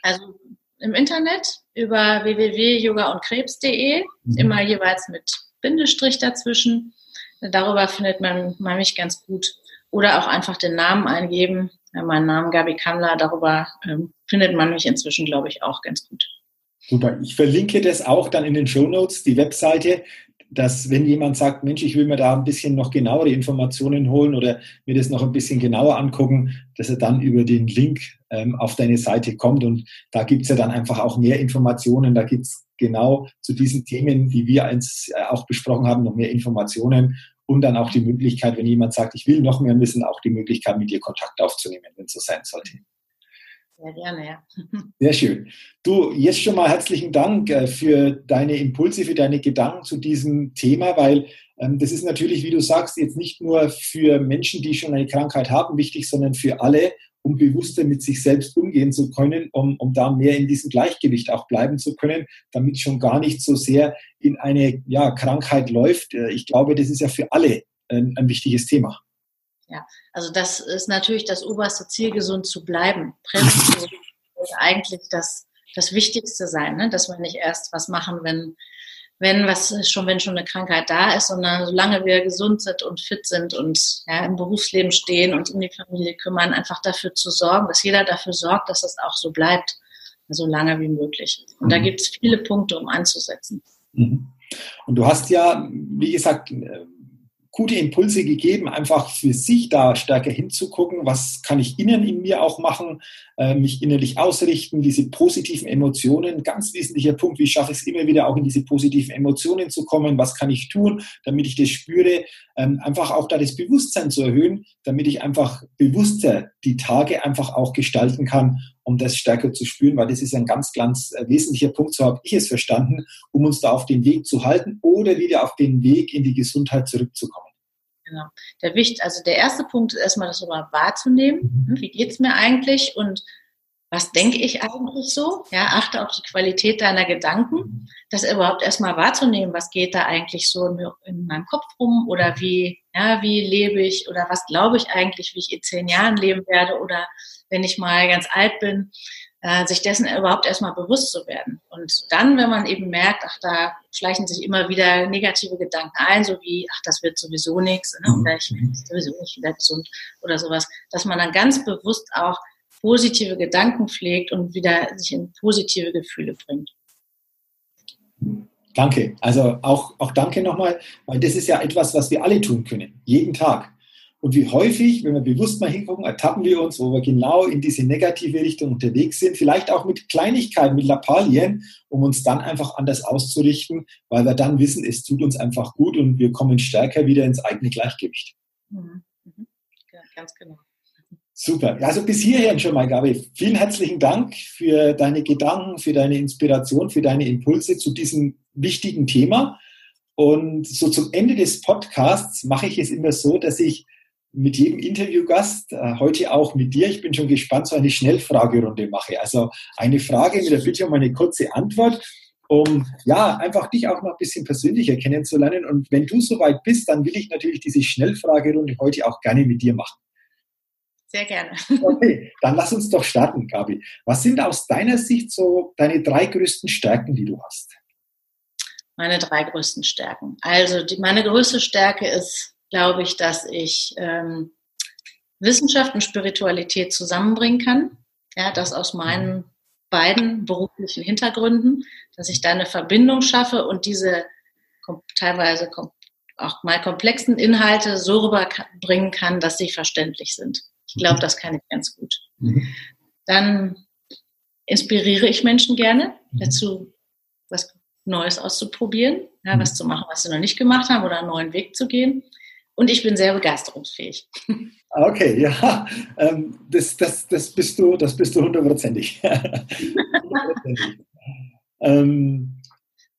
Also im Internet über www.yogaundkrebs.de, mhm. immer jeweils mit Bindestrich dazwischen Darüber findet man, man mich ganz gut. Oder auch einfach den Namen eingeben. Mein Name Gabi Kammler, darüber ähm, findet man mich inzwischen, glaube ich, auch ganz gut. Super. Ich verlinke das auch dann in den Show Notes, die Webseite, dass wenn jemand sagt, Mensch, ich will mir da ein bisschen noch genauere Informationen holen oder mir das noch ein bisschen genauer angucken, dass er dann über den Link ähm, auf deine Seite kommt. Und da gibt es ja dann einfach auch mehr Informationen. Da gibt es genau zu diesen Themen, die wir eins äh, auch besprochen haben, noch mehr Informationen und dann auch die Möglichkeit, wenn jemand sagt, ich will noch mehr wissen, auch die Möglichkeit, mit dir Kontakt aufzunehmen, wenn es so sein sollte. Sehr gerne, ja. Sehr schön. Du, jetzt schon mal herzlichen Dank äh, für deine Impulse, für deine Gedanken zu diesem Thema, weil ähm, das ist natürlich, wie du sagst, jetzt nicht nur für Menschen, die schon eine Krankheit haben, wichtig, sondern für alle, um bewusster mit sich selbst umgehen zu können, um, um da mehr in diesem Gleichgewicht auch bleiben zu können, damit schon gar nicht so sehr in eine ja, Krankheit läuft. Äh, ich glaube, das ist ja für alle ein, ein wichtiges Thema. Ja, also das ist natürlich das oberste Ziel, gesund zu bleiben. Prävention sollte eigentlich das, das Wichtigste sein, ne? dass wir nicht erst was machen, wenn wenn was schon, wenn schon eine Krankheit da ist, sondern solange wir gesund sind und fit sind und ja, im Berufsleben stehen und um die Familie kümmern, einfach dafür zu sorgen, dass jeder dafür sorgt, dass es auch so bleibt, so lange wie möglich. Und mhm. da gibt es viele Punkte, um anzusetzen. Mhm. Und du hast ja, wie gesagt, gute Impulse gegeben, einfach für sich da stärker hinzugucken, was kann ich innen in mir auch machen, äh, mich innerlich ausrichten, diese positiven Emotionen, ganz wesentlicher Punkt, wie schaffe ich es immer wieder auch in diese positiven Emotionen zu kommen, was kann ich tun, damit ich das spüre, ähm, einfach auch da das Bewusstsein zu erhöhen, damit ich einfach bewusster die Tage einfach auch gestalten kann, um das stärker zu spüren, weil das ist ein ganz, ganz äh, wesentlicher Punkt, so habe ich es verstanden, um uns da auf den Weg zu halten oder wieder auf den Weg in die Gesundheit zurückzukommen. Genau. Der Wicht, also der erste Punkt ist erstmal das überhaupt wahrzunehmen. Mhm. Wie geht's mir eigentlich? Und was denke ich eigentlich so? Ja, achte auf die Qualität deiner Gedanken, das überhaupt erstmal wahrzunehmen, was geht da eigentlich so in, in meinem Kopf rum oder wie, ja, wie lebe ich oder was glaube ich eigentlich, wie ich in zehn Jahren leben werde oder wenn ich mal ganz alt bin, äh, sich dessen überhaupt erstmal bewusst zu werden. Und dann, wenn man eben merkt, ach, da schleichen sich immer wieder negative Gedanken ein, so wie, ach, das wird sowieso nichts, ne? oder ich bin sowieso nicht wieder gesund oder sowas, dass man dann ganz bewusst auch positive Gedanken pflegt und wieder sich in positive Gefühle bringt. Danke. Also auch, auch danke nochmal, weil das ist ja etwas, was wir alle tun können, jeden Tag. Und wie häufig, wenn wir bewusst mal hingucken, ertappen wir uns, wo wir genau in diese negative Richtung unterwegs sind, vielleicht auch mit Kleinigkeiten, mit Lappalien, um uns dann einfach anders auszurichten, weil wir dann wissen, es tut uns einfach gut und wir kommen stärker wieder ins eigene Gleichgewicht. Mhm. Mhm. Ja, ganz genau. Super. Also bis hierhin schon mal, Gabi. Vielen herzlichen Dank für deine Gedanken, für deine Inspiration, für deine Impulse zu diesem wichtigen Thema. Und so zum Ende des Podcasts mache ich es immer so, dass ich mit jedem Interviewgast, äh, heute auch mit dir, ich bin schon gespannt, so eine Schnellfragerunde mache. Also eine Frage mit der Bitte um eine kurze Antwort, um ja, einfach dich auch noch ein bisschen persönlicher kennenzulernen. Und wenn du soweit bist, dann will ich natürlich diese Schnellfragerunde heute auch gerne mit dir machen. Sehr gerne. Okay, dann lass uns doch starten, Gabi. Was sind aus deiner Sicht so deine drei größten Stärken, die du hast? Meine drei größten Stärken. Also die, meine größte Stärke ist, glaube ich, dass ich ähm, Wissenschaft und Spiritualität zusammenbringen kann. Ja, das aus meinen beiden beruflichen Hintergründen, dass ich da eine Verbindung schaffe und diese teilweise auch mal komplexen Inhalte so rüberbringen kann, dass sie verständlich sind. Ich glaube, das kann ich ganz gut. Mhm. Dann inspiriere ich Menschen gerne mhm. dazu, was Neues auszuprobieren, ja, was mhm. zu machen, was sie noch nicht gemacht haben oder einen neuen Weg zu gehen. Und ich bin sehr begeisterungsfähig. Okay, ja, ähm, das, das, das, bist du, das bist du hundertprozentig. ähm,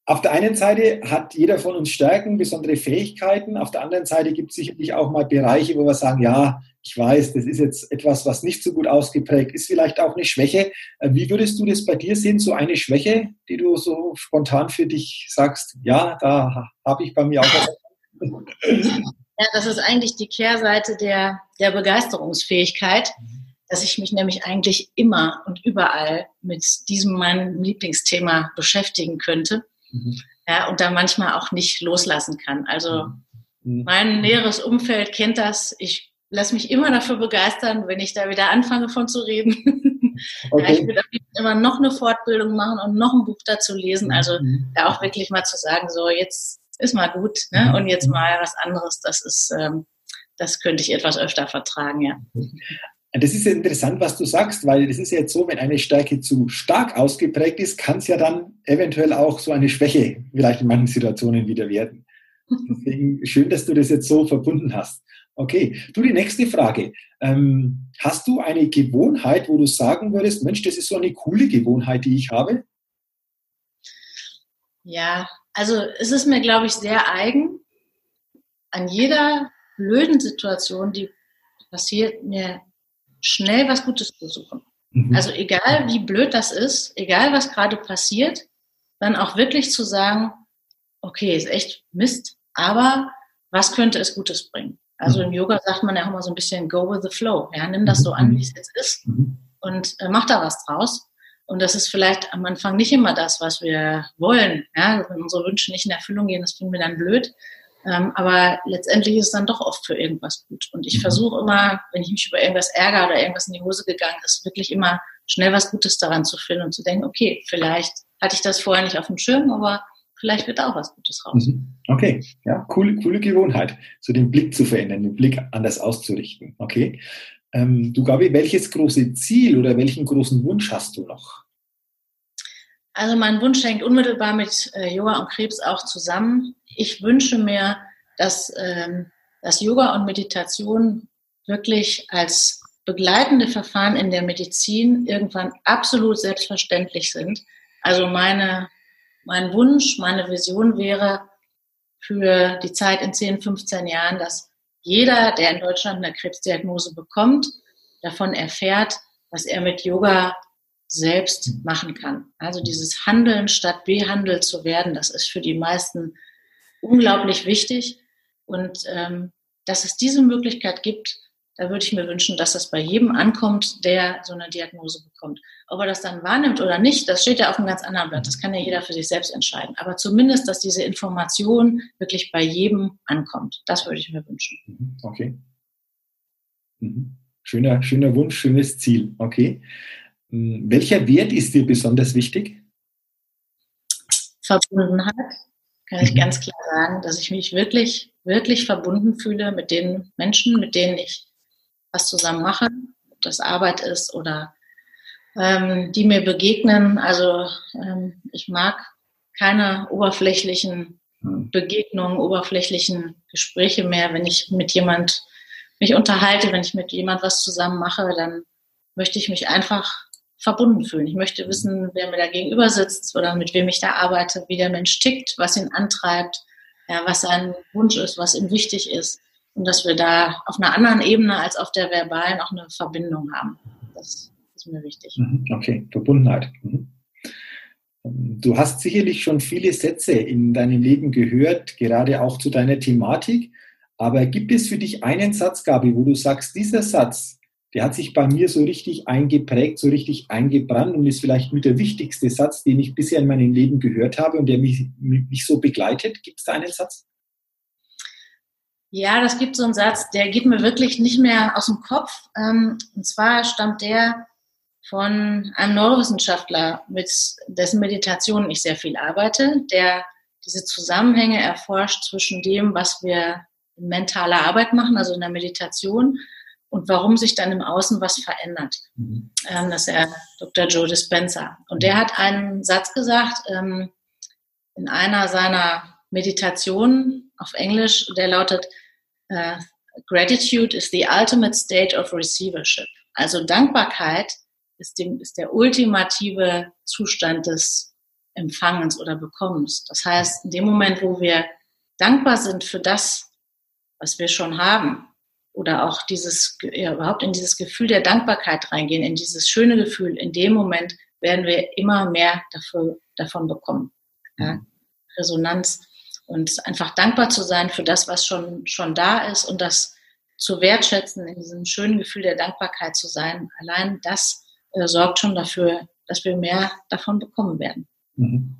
auf der einen Seite hat jeder von uns Stärken, besondere Fähigkeiten. Auf der anderen Seite gibt es sicherlich auch mal Bereiche, wo wir sagen, ja, ich weiß, das ist jetzt etwas, was nicht so gut ausgeprägt ist, vielleicht auch eine Schwäche. Äh, wie würdest du das bei dir sehen, so eine Schwäche, die du so spontan für dich sagst, ja, da habe ich bei mir auch was. Ja, das ist eigentlich die Kehrseite der, der Begeisterungsfähigkeit, dass ich mich nämlich eigentlich immer und überall mit diesem meinem Lieblingsthema beschäftigen könnte Mhm. Ja, und da manchmal auch nicht loslassen kann. Also mhm. mein näheres Umfeld kennt das. Ich lasse mich immer dafür begeistern, wenn ich da wieder anfange von zu reden. Okay. Ja, ich würde immer noch eine Fortbildung machen und noch ein Buch dazu lesen. Also mhm. da auch wirklich mal zu sagen, so jetzt ist mal gut ne? Mhm. und jetzt mal was anderes. Das ist, ähm, das könnte ich etwas öfter vertragen, ja. Das ist ja interessant, was du sagst, weil es ist ja jetzt so, wenn eine Stärke zu stark ausgeprägt ist, kann es ja dann eventuell auch so eine Schwäche vielleicht in manchen Situationen wieder werden. Deswegen schön, dass du das jetzt so verbunden hast. Okay, du die nächste Frage. Ähm, hast du eine Gewohnheit, wo du sagen würdest, Mensch, das ist so eine coole Gewohnheit, die ich habe? Ja, also es ist mir, glaube ich, sehr eigen. An jeder blöden Situation, die passiert, mir schnell was Gutes zu suchen. Mhm. Also egal wie blöd das ist, egal was gerade passiert, dann auch wirklich zu sagen, okay, ist echt Mist, aber was könnte es Gutes bringen? Also mhm. im Yoga sagt man ja auch immer so ein bisschen go with the flow. Ja, nimm das so an, mhm. wie es jetzt ist mhm. und äh, mach da was draus. Und das ist vielleicht am Anfang nicht immer das, was wir wollen. Ja, wenn unsere Wünsche nicht in Erfüllung gehen, das finden wir dann blöd. Ähm, aber letztendlich ist es dann doch oft für irgendwas gut. Und ich versuche immer, wenn ich mich über irgendwas ärgere oder irgendwas in die Hose gegangen ist, wirklich immer schnell was Gutes daran zu finden und zu denken, okay, vielleicht hatte ich das vorher nicht auf dem Schirm, aber vielleicht wird auch was Gutes raus. Mhm. Okay, ja, coole, coole Gewohnheit, so den Blick zu verändern, den Blick anders auszurichten. Okay. Ähm, du, Gabi, welches große Ziel oder welchen großen Wunsch hast du noch? Also mein Wunsch hängt unmittelbar mit äh, Yoga und Krebs auch zusammen. Ich wünsche mir, dass, ähm, dass Yoga und Meditation wirklich als begleitende Verfahren in der Medizin irgendwann absolut selbstverständlich sind. Also meine, mein Wunsch, meine Vision wäre für die Zeit in 10, 15 Jahren, dass jeder, der in Deutschland eine Krebsdiagnose bekommt, davon erfährt, was er mit Yoga selbst machen kann. Also dieses Handeln statt behandelt zu werden, das ist für die meisten unglaublich wichtig. Und ähm, dass es diese Möglichkeit gibt, da würde ich mir wünschen, dass das bei jedem ankommt, der so eine Diagnose bekommt. Ob er das dann wahrnimmt oder nicht, das steht ja auf einem ganz anderen Blatt. Das kann ja jeder für sich selbst entscheiden. Aber zumindest, dass diese Information wirklich bei jedem ankommt. Das würde ich mir wünschen. Mhm, okay. Mhm. Schöner, schöner Wunsch, schönes Ziel. Okay. Hm, welcher Wert ist dir besonders wichtig? Verbundenheit, kann ich mhm. ganz klar sagen, dass ich mich wirklich, wirklich verbunden fühle mit den Menschen, mit denen ich was zusammen mache, ob das Arbeit ist oder ähm, die mir begegnen. Also ähm, ich mag keine oberflächlichen Begegnungen, oberflächlichen Gespräche mehr. Wenn ich mit jemand mich unterhalte, wenn ich mit jemand was zusammen mache, dann möchte ich mich einfach verbunden fühlen. Ich möchte wissen, wer mir da gegenüber sitzt oder mit wem ich da arbeite, wie der Mensch tickt, was ihn antreibt, ja, was sein Wunsch ist, was ihm wichtig ist und dass wir da auf einer anderen Ebene als auf der verbalen auch eine Verbindung haben. Das ist mir wichtig. Mhm, okay, Verbundenheit. Mhm. Du hast sicherlich schon viele Sätze in deinem Leben gehört, gerade auch zu deiner Thematik. Aber gibt es für dich einen Satz, Gabi, wo du sagst, dieser Satz, der hat sich bei mir so richtig eingeprägt, so richtig eingebrannt und ist vielleicht mit der wichtigste Satz, den ich bisher in meinem Leben gehört habe und der mich, mich so begleitet. Gibt es da einen Satz? Ja, das gibt so einen Satz, der geht mir wirklich nicht mehr aus dem Kopf. Ähm, und zwar stammt der von einem Neurowissenschaftler, mit dessen Meditationen ich sehr viel arbeite, der diese Zusammenhänge erforscht zwischen dem, was wir in mentaler Arbeit machen, also in der Meditation, und warum sich dann im Außen was verändert. Mhm. Ähm, das ist der Dr. Joe Dispenza. Und der hat einen Satz gesagt ähm, in einer seiner Meditationen auf Englisch, der lautet, Uh, gratitude is the ultimate state of receivership. Also Dankbarkeit ist, dem, ist der ultimative Zustand des Empfangens oder Bekommens. Das heißt, in dem Moment, wo wir dankbar sind für das, was wir schon haben, oder auch dieses, ja, überhaupt in dieses Gefühl der Dankbarkeit reingehen, in dieses schöne Gefühl, in dem Moment werden wir immer mehr dafür, davon bekommen. Ja? Resonanz und einfach dankbar zu sein für das, was schon, schon da ist und das zu wertschätzen, in diesem schönen Gefühl der Dankbarkeit zu sein. Allein das äh, sorgt schon dafür, dass wir mehr davon bekommen werden. Mhm.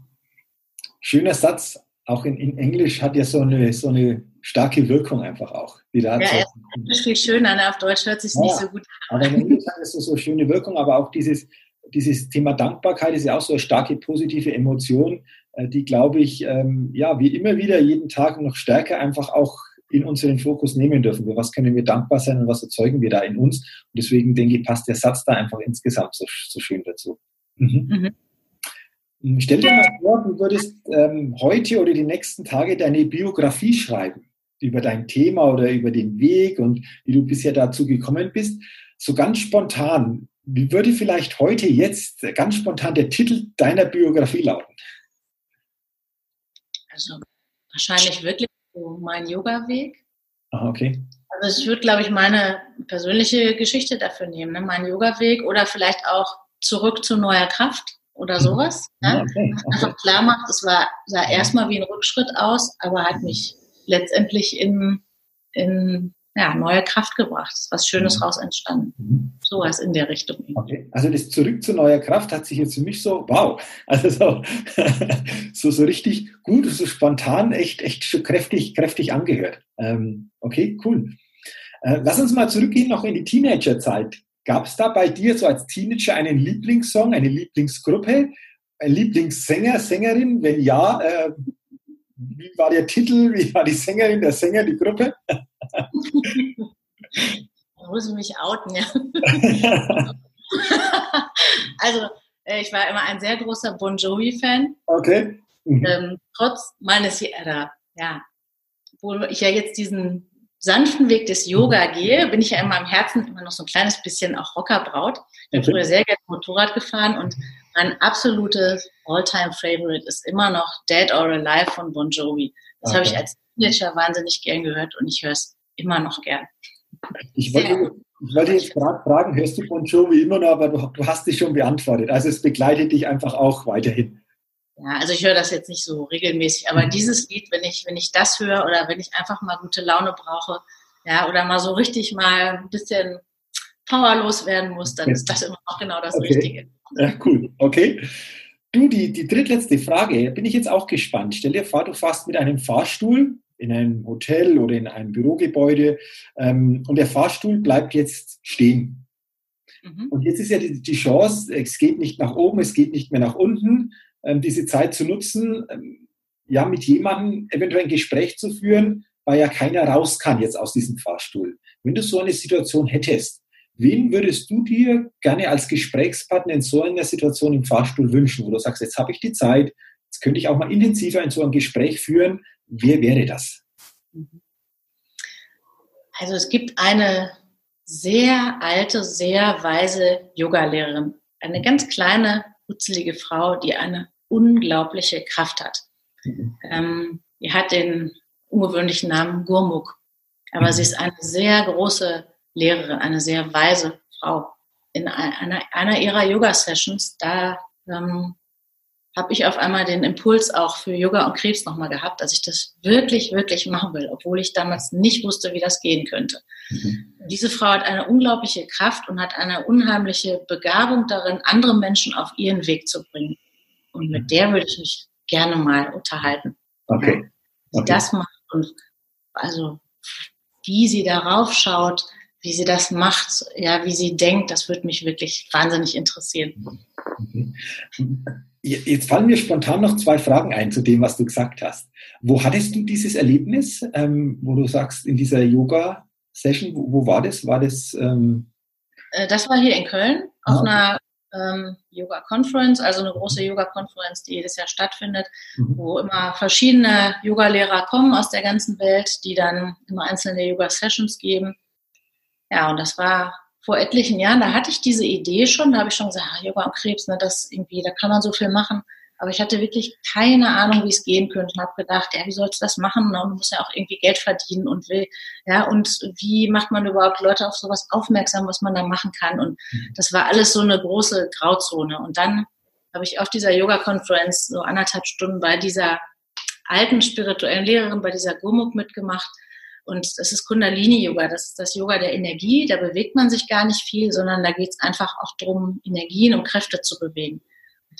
Schöner Satz. Auch in, in, Englisch hat ja so eine, so eine starke Wirkung einfach auch. Die da ja, so, ist viel schöner, ne? auf Deutsch hört sich ja, nicht so gut an. Aber in Englisch hat es so, so schöne Wirkung, aber auch dieses, dieses Thema Dankbarkeit ist ja auch so eine starke positive Emotion, die, glaube ich, ähm, ja, wie immer wieder jeden Tag noch stärker einfach auch in unseren Fokus nehmen dürfen. Für was können wir dankbar sein und was erzeugen wir da in uns? Und deswegen denke ich, passt der Satz da einfach insgesamt so, so schön dazu. Mhm. Mhm. Hm, stell dir mal vor, du würdest ähm, heute oder die nächsten Tage deine Biografie schreiben über dein Thema oder über den Weg und wie du bisher dazu gekommen bist. So ganz spontan, wie würde vielleicht heute jetzt ganz spontan der Titel deiner Biografie lauten? Also wahrscheinlich wirklich so mein Yoga-Weg. Ah, okay. Also ich würde, glaube ich, meine persönliche Geschichte dafür nehmen, ne? mein Yoga-Weg oder vielleicht auch zurück zu neuer Kraft oder mhm. sowas. Ne? Okay, okay. Einfach klar macht, es war, sah erstmal wie ein Rückschritt aus, aber hat mich letztendlich in, in ja, neue Kraft gebracht. Ist was Schönes mhm. raus entstanden. Mhm. Sowas in der Richtung. Okay. Also das Zurück zu neuer Kraft hat sich jetzt für mich so, wow, also so, so, so richtig gut, so spontan, echt, echt kräftig, kräftig angehört. Ähm, okay, cool. Äh, lass uns mal zurückgehen noch in die Teenagerzeit. Gab es da bei dir so als Teenager einen Lieblingssong, eine Lieblingsgruppe, ein Lieblingssänger, Sängerin? Wenn ja, äh, wie war der Titel, wie war die Sängerin, der Sänger, die Gruppe? da muss ich mich outen, ja. also, äh, ich war immer ein sehr großer Bon Jovi-Fan. Okay. Mhm. Ähm, trotz meines, äh, ja, wo ich ja jetzt diesen sanften Weg des Yoga mhm. gehe, bin ich ja in meinem Herzen immer noch so ein kleines bisschen auch Rockerbraut. Ich bin okay. früher sehr gerne Motorrad gefahren und mein absolutes All-Time-Favorite ist immer noch Dead or Alive von Bon Jovi. Das okay. habe ich als Teenager wahnsinnig gern gehört und ich höre es immer noch gern. Ich wollte, Ich wollte jetzt gerade fragen, hörst du Bon Jovi immer noch, aber du, du hast dich schon beantwortet. Also es begleitet dich einfach auch weiterhin. Ja, also ich höre das jetzt nicht so regelmäßig, aber mhm. dieses Lied, wenn ich, wenn ich das höre oder wenn ich einfach mal gute Laune brauche, ja, oder mal so richtig mal ein bisschen powerlos werden muss, dann ist das immer auch genau das okay. Richtige. Ja, cool. Okay. Du, die, die drittletzte Frage, bin ich jetzt auch gespannt. Stell dir vor, du fährst mit einem Fahrstuhl in einem Hotel oder in einem Bürogebäude ähm, und der Fahrstuhl bleibt jetzt stehen. Mhm. Und jetzt ist ja die, die, Chance, es geht nicht nach oben, es geht nicht mehr nach unten, ähm, diese Zeit zu nutzen, ähm, ja, mit jemandem eventuell ein Gespräch zu führen, weil ja keiner raus kann jetzt aus diesem Fahrstuhl. Wenn du so eine Situation hättest, wen würdest du dir gerne als Gesprächspartner in so einer Situation im Fahrstuhl wünschen, wo du sagst, jetzt habe ich die Zeit, jetzt könnte ich auch mal intensiver in so ein Gespräch führen. Wer wäre das? Also es gibt eine sehr alte, sehr weise Yogalehrerin, eine ganz kleine, hutzelige Frau, die eine unglaubliche Kraft hat. Mhm. Ähm, die hat den ungewöhnlichen Namen Gurmuk. Aber sie ist eine sehr große Lehrerin, eine sehr weise Frau. In einer, einer ihrer Yoga-Sessions, da ähm, habe ich auf einmal den Impuls auch für Yoga und Krebs nochmal gehabt, dass ich das wirklich, wirklich machen will, obwohl ich damals nicht wusste, wie das gehen könnte. Mhm. Diese Frau hat eine unglaubliche Kraft und hat eine unheimliche Begabung darin, andere Menschen auf ihren Weg zu bringen. Und mit der würde ich mich gerne mal unterhalten. Okay. okay. das macht und also wie sie darauf schaut, wie sie das macht, ja, wie sie denkt, das würde mich wirklich wahnsinnig interessieren. Jetzt fallen mir spontan noch zwei Fragen ein zu dem, was du gesagt hast. Wo hattest du dieses Erlebnis, ähm, wo du sagst, in dieser Yoga-Session, wo, wo, war das? War das? Ähm äh, das war hier in Köln auf ah, okay. einer ähm, Yoga Conference, also eine große mhm. Yoga Conference, die jedes Jahr stattfindet, mhm. wo immer verschiedene Yoga-Lehrer kommen aus der ganzen Welt, die dann immer einzelne Yoga-Sessions geben. Ja, und das war vor etlichen Jahren, da hatte ich diese Idee schon, da habe ich schon gesagt, ah, Yoga und Krebs, ne, das irgendwie, da kann man so viel machen. Aber ich hatte wirklich keine Ahnung, wie es gehen könnte und habe gedacht, ja, wie sollst du das machen? Und du musst ja auch irgendwie Geld verdienen und will, ja, und wie macht man überhaupt Leute auf sowas aufmerksam, was man da machen kann? Und mhm. das war alles so eine große Grauzone. Und dann habe ich auf dieser Yoga-Conference so anderthalb Stunden bei dieser alten spirituellen Lehrerin, bei dieser Gurmuk mitgemacht. Und das ist Kundalini-Yoga, das ist das Yoga der Energie. Da bewegt man sich gar nicht viel, sondern da geht es einfach auch darum, Energien und Kräfte zu bewegen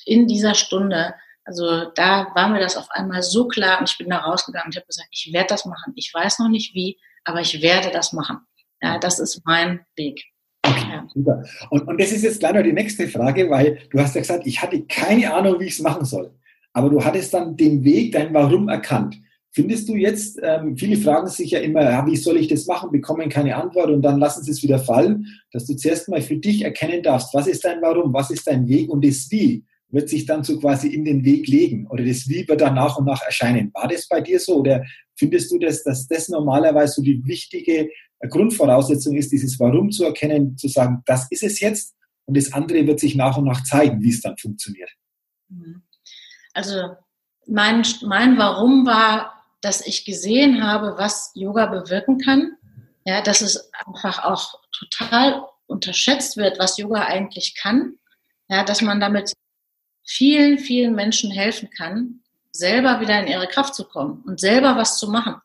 in dieser Stunde, also da war mir das auf einmal so klar und ich bin da rausgegangen und habe gesagt, ich werde das machen. Ich weiß noch nicht wie, aber ich werde das machen. Ja, das ist mein Weg. Okay, ja. super. Und, und das ist jetzt gleich noch die nächste Frage, weil du hast ja gesagt, ich hatte keine Ahnung, wie ich es machen soll. Aber du hattest dann den Weg, dein Warum erkannt. Findest du jetzt, ähm, viele fragen sich ja immer, ja, wie soll ich das machen, bekommen keine Antwort und dann lassen sie es wieder fallen, dass du zuerst mal für dich erkennen darfst, was ist dein Warum, was ist dein Weg und das Wie wird sich dann so quasi in den Weg legen oder das Wie wird dann nach und nach erscheinen. War das bei dir so oder findest du, das, dass das normalerweise so die wichtige Grundvoraussetzung ist, dieses Warum zu erkennen, zu sagen, das ist es jetzt und das andere wird sich nach und nach zeigen, wie es dann funktioniert? Mhm. Also mein, mein Warum war, dass ich gesehen habe, was Yoga bewirken kann. Ja, dass es einfach auch total unterschätzt wird, was Yoga eigentlich kann. Ja, dass man damit vielen, vielen Menschen helfen kann, selber wieder in ihre Kraft zu kommen und selber was zu machen.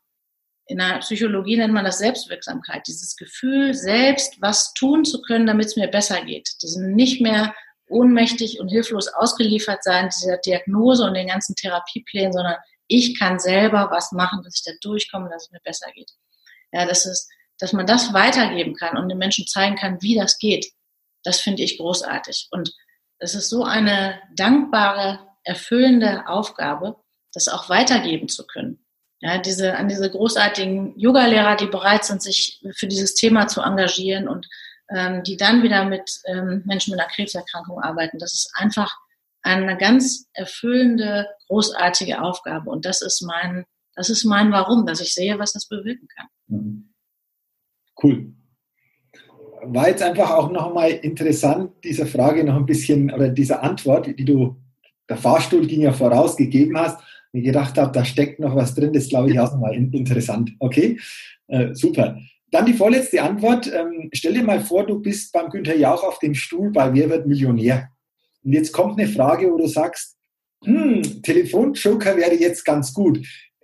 In der Psychologie nennt man das Selbstwirksamkeit, dieses Gefühl, selbst was tun zu können, damit es mir besser geht. Diesen nicht mehr ohnmächtig und hilflos ausgeliefert sein, dieser Diagnose und den ganzen Therapieplänen, sondern ich kann selber was machen, dass ich da durchkomme, dass es mir besser geht. Ja, das ist, dass man das weitergeben kann und den Menschen zeigen kann, wie das geht. Das finde ich großartig. Und es ist so eine dankbare, erfüllende Aufgabe, das auch weitergeben zu können. Ja, diese, an diese großartigen Yogalehrer, die bereit sind, sich für dieses Thema zu engagieren und ähm, die dann wieder mit ähm, Menschen mit einer Krebserkrankung arbeiten. Das ist einfach eine ganz erfüllende, großartige Aufgabe. Und das ist mein, das ist mein Warum, dass ich sehe, was das bewirken kann. Mhm. Cool war jetzt einfach auch nochmal interessant, dieser Frage noch ein bisschen, oder dieser Antwort, die du, der Fahrstuhl ging ja voraus, gegeben hast. Ich gedacht habe, da steckt noch was drin, das glaube ich auch nochmal interessant. Okay, äh, super. dann die vorletzte Antwort. Ähm, stell dir mal vor, du bist beim Günther Jauch auf dem Stuhl bei Wer wird Millionär? Und jetzt kommt eine Frage, wo du sagst, hm, Telefonjoker wäre jetzt ganz gut.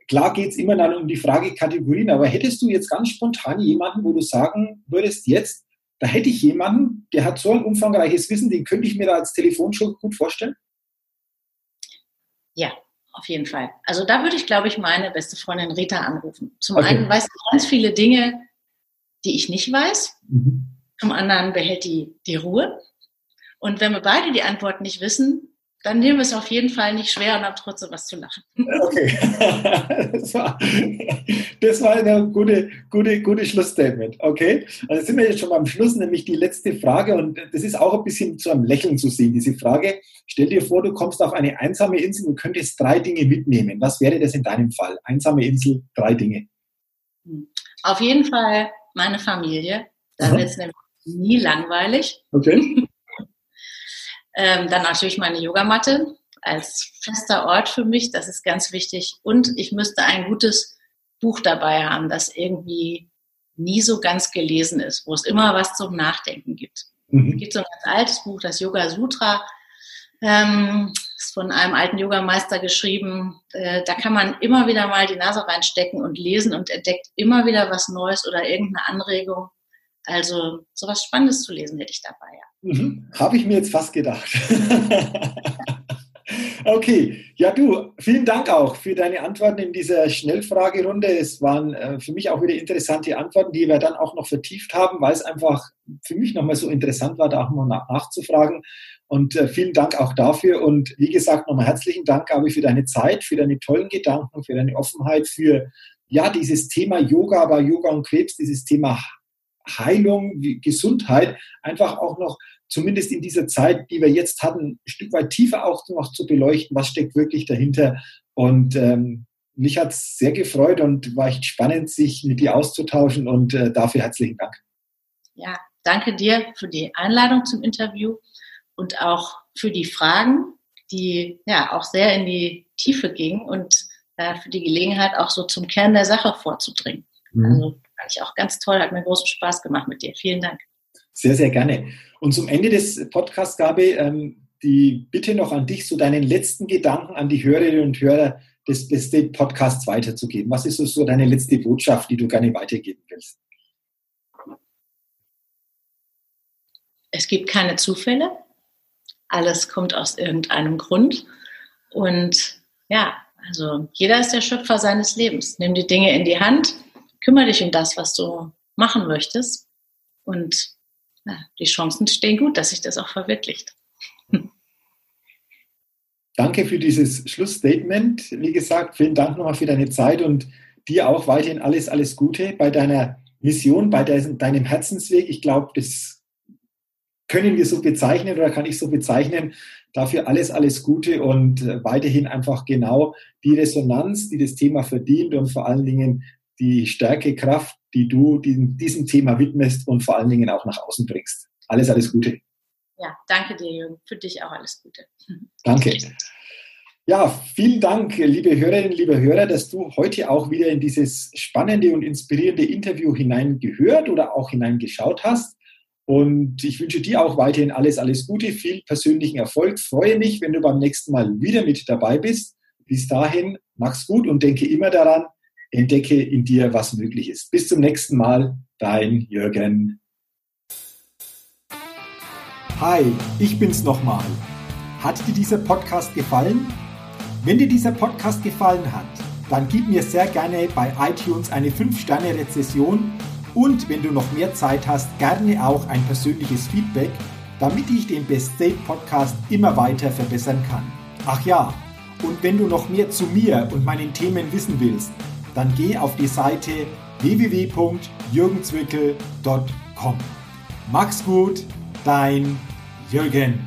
Klar geht es immer dann um die Fragekategorien, aber hättest du jetzt ganz spontan jemanden, wo du sagen würdest, jetzt, da hätte ich jemanden, der hat so ein umfangreiches Wissen, den könnte ich mir da als Telefonjoker gut vorstellen? Ja, auf jeden Fall. Also da würde ich, glaube ich, meine beste Freundin Rita anrufen. Zum okay. einen weiß sie ganz viele Dinge, die ich nicht weiß. Mhm. Zum anderen behält die die Ruhe. Und wenn wir beide die Antwort nicht wissen, dann nehmen wir es auf jeden Fall nicht schwer und haben trotzdem was zu lachen. Okay, das war, das war ein gute, gute, gute Schlussstatement. Okay, also sind wir jetzt schon beim Schluss, nämlich die letzte Frage und das ist auch ein bisschen zu einem Lächeln zu sehen, diese Frage. Stell dir vor, du kommst auf eine einsame Insel und könntest drei Dinge mitnehmen. Was wäre das in deinem Fall? Einsame Insel, drei Dinge. Auf jeden Fall meine Familie. Da wird es nämlich nie langweilig. Okay. Ähm, dann natürlich meine Yogamatte als fester Ort für mich, das ist ganz wichtig. Und ich müsste ein gutes Buch dabei haben, das irgendwie nie so ganz gelesen ist, wo es immer was zum Nachdenken gibt. Mhm. Es gibt so ein ganz altes Buch, das Yoga Sutra, ähm, ist von einem alten Yogameister geschrieben. Äh, da kann man immer wieder mal die Nase reinstecken und lesen und entdeckt immer wieder was Neues oder irgendeine Anregung. Also sowas Spannendes zu lesen hätte ich dabei, ja. Mhm. Habe ich mir jetzt fast gedacht. okay, ja du, vielen Dank auch für deine Antworten in dieser Schnellfragerunde. Es waren äh, für mich auch wieder interessante Antworten, die wir dann auch noch vertieft haben, weil es einfach für mich nochmal so interessant war, da auch mal nach, nachzufragen. Und äh, vielen Dank auch dafür. Und wie gesagt, nochmal herzlichen Dank, Gabi, für deine Zeit, für deine tollen Gedanken, für deine Offenheit, für ja, dieses Thema Yoga, aber Yoga und Krebs, dieses Thema Heilung, Gesundheit einfach auch noch zumindest in dieser Zeit, die wir jetzt hatten, ein Stück weit tiefer auch noch zu beleuchten, was steckt wirklich dahinter. Und ähm, mich hat es sehr gefreut und war echt spannend, sich mit dir auszutauschen und äh, dafür herzlichen Dank. Ja, danke dir für die Einladung zum Interview und auch für die Fragen, die ja auch sehr in die Tiefe gingen und äh, für die Gelegenheit auch so zum Kern der Sache vorzudringen. Mhm. Also fand ich auch ganz toll, hat mir großen Spaß gemacht mit dir. Vielen Dank. Sehr, sehr gerne. Und zum Ende des Podcasts, Gabi, ähm, die Bitte noch an dich, so deinen letzten Gedanken an die Hörerinnen und Hörer des Best Podcasts weiterzugeben. Was ist so deine letzte Botschaft, die du gerne weitergeben willst? Es gibt keine Zufälle. Alles kommt aus irgendeinem Grund. Und ja, also jeder ist der Schöpfer seines Lebens. Nimm die Dinge in die Hand, kümmere dich um das, was du machen möchtest. Und ja, die Chancen stehen gut, dass sich das auch verwirklicht. Danke für dieses Schlussstatement. Wie gesagt, vielen Dank nochmal für deine Zeit und dir auch weiterhin alles, alles Gute bei deiner Mission, bei deinem Herzensweg. Ich glaube, das können wir so bezeichnen oder kann ich so bezeichnen. Dafür alles, alles Gute und weiterhin einfach genau die Resonanz, die das Thema verdient und vor allen Dingen die Stärke, Kraft, die du diesem, diesem Thema widmest und vor allen Dingen auch nach außen bringst. Alles, alles Gute. Ja, danke dir, Jürgen. Für dich auch alles Gute. Danke. Ja, vielen Dank, liebe Hörerinnen, liebe Hörer, dass du heute auch wieder in dieses spannende und inspirierende Interview hineingehört oder auch hineingeschaut hast. Und ich wünsche dir auch weiterhin alles, alles Gute, viel persönlichen Erfolg. Freue mich, wenn du beim nächsten Mal wieder mit dabei bist. Bis dahin, mach's gut und denke immer daran, entdecke in dir, was möglich ist. Bis zum nächsten Mal, dein Jürgen. Hi, ich bin's nochmal. Hat dir dieser Podcast gefallen? Wenn dir dieser Podcast gefallen hat, dann gib mir sehr gerne bei iTunes eine 5-Sterne-Rezession und wenn du noch mehr Zeit hast, gerne auch ein persönliches Feedback, damit ich den Best State Podcast immer weiter verbessern kann. Ach ja, und wenn du noch mehr zu mir und meinen Themen wissen willst, dann geh auf die Seite www.jürgenzwickel.com. Mach's gut, dein Jürgen.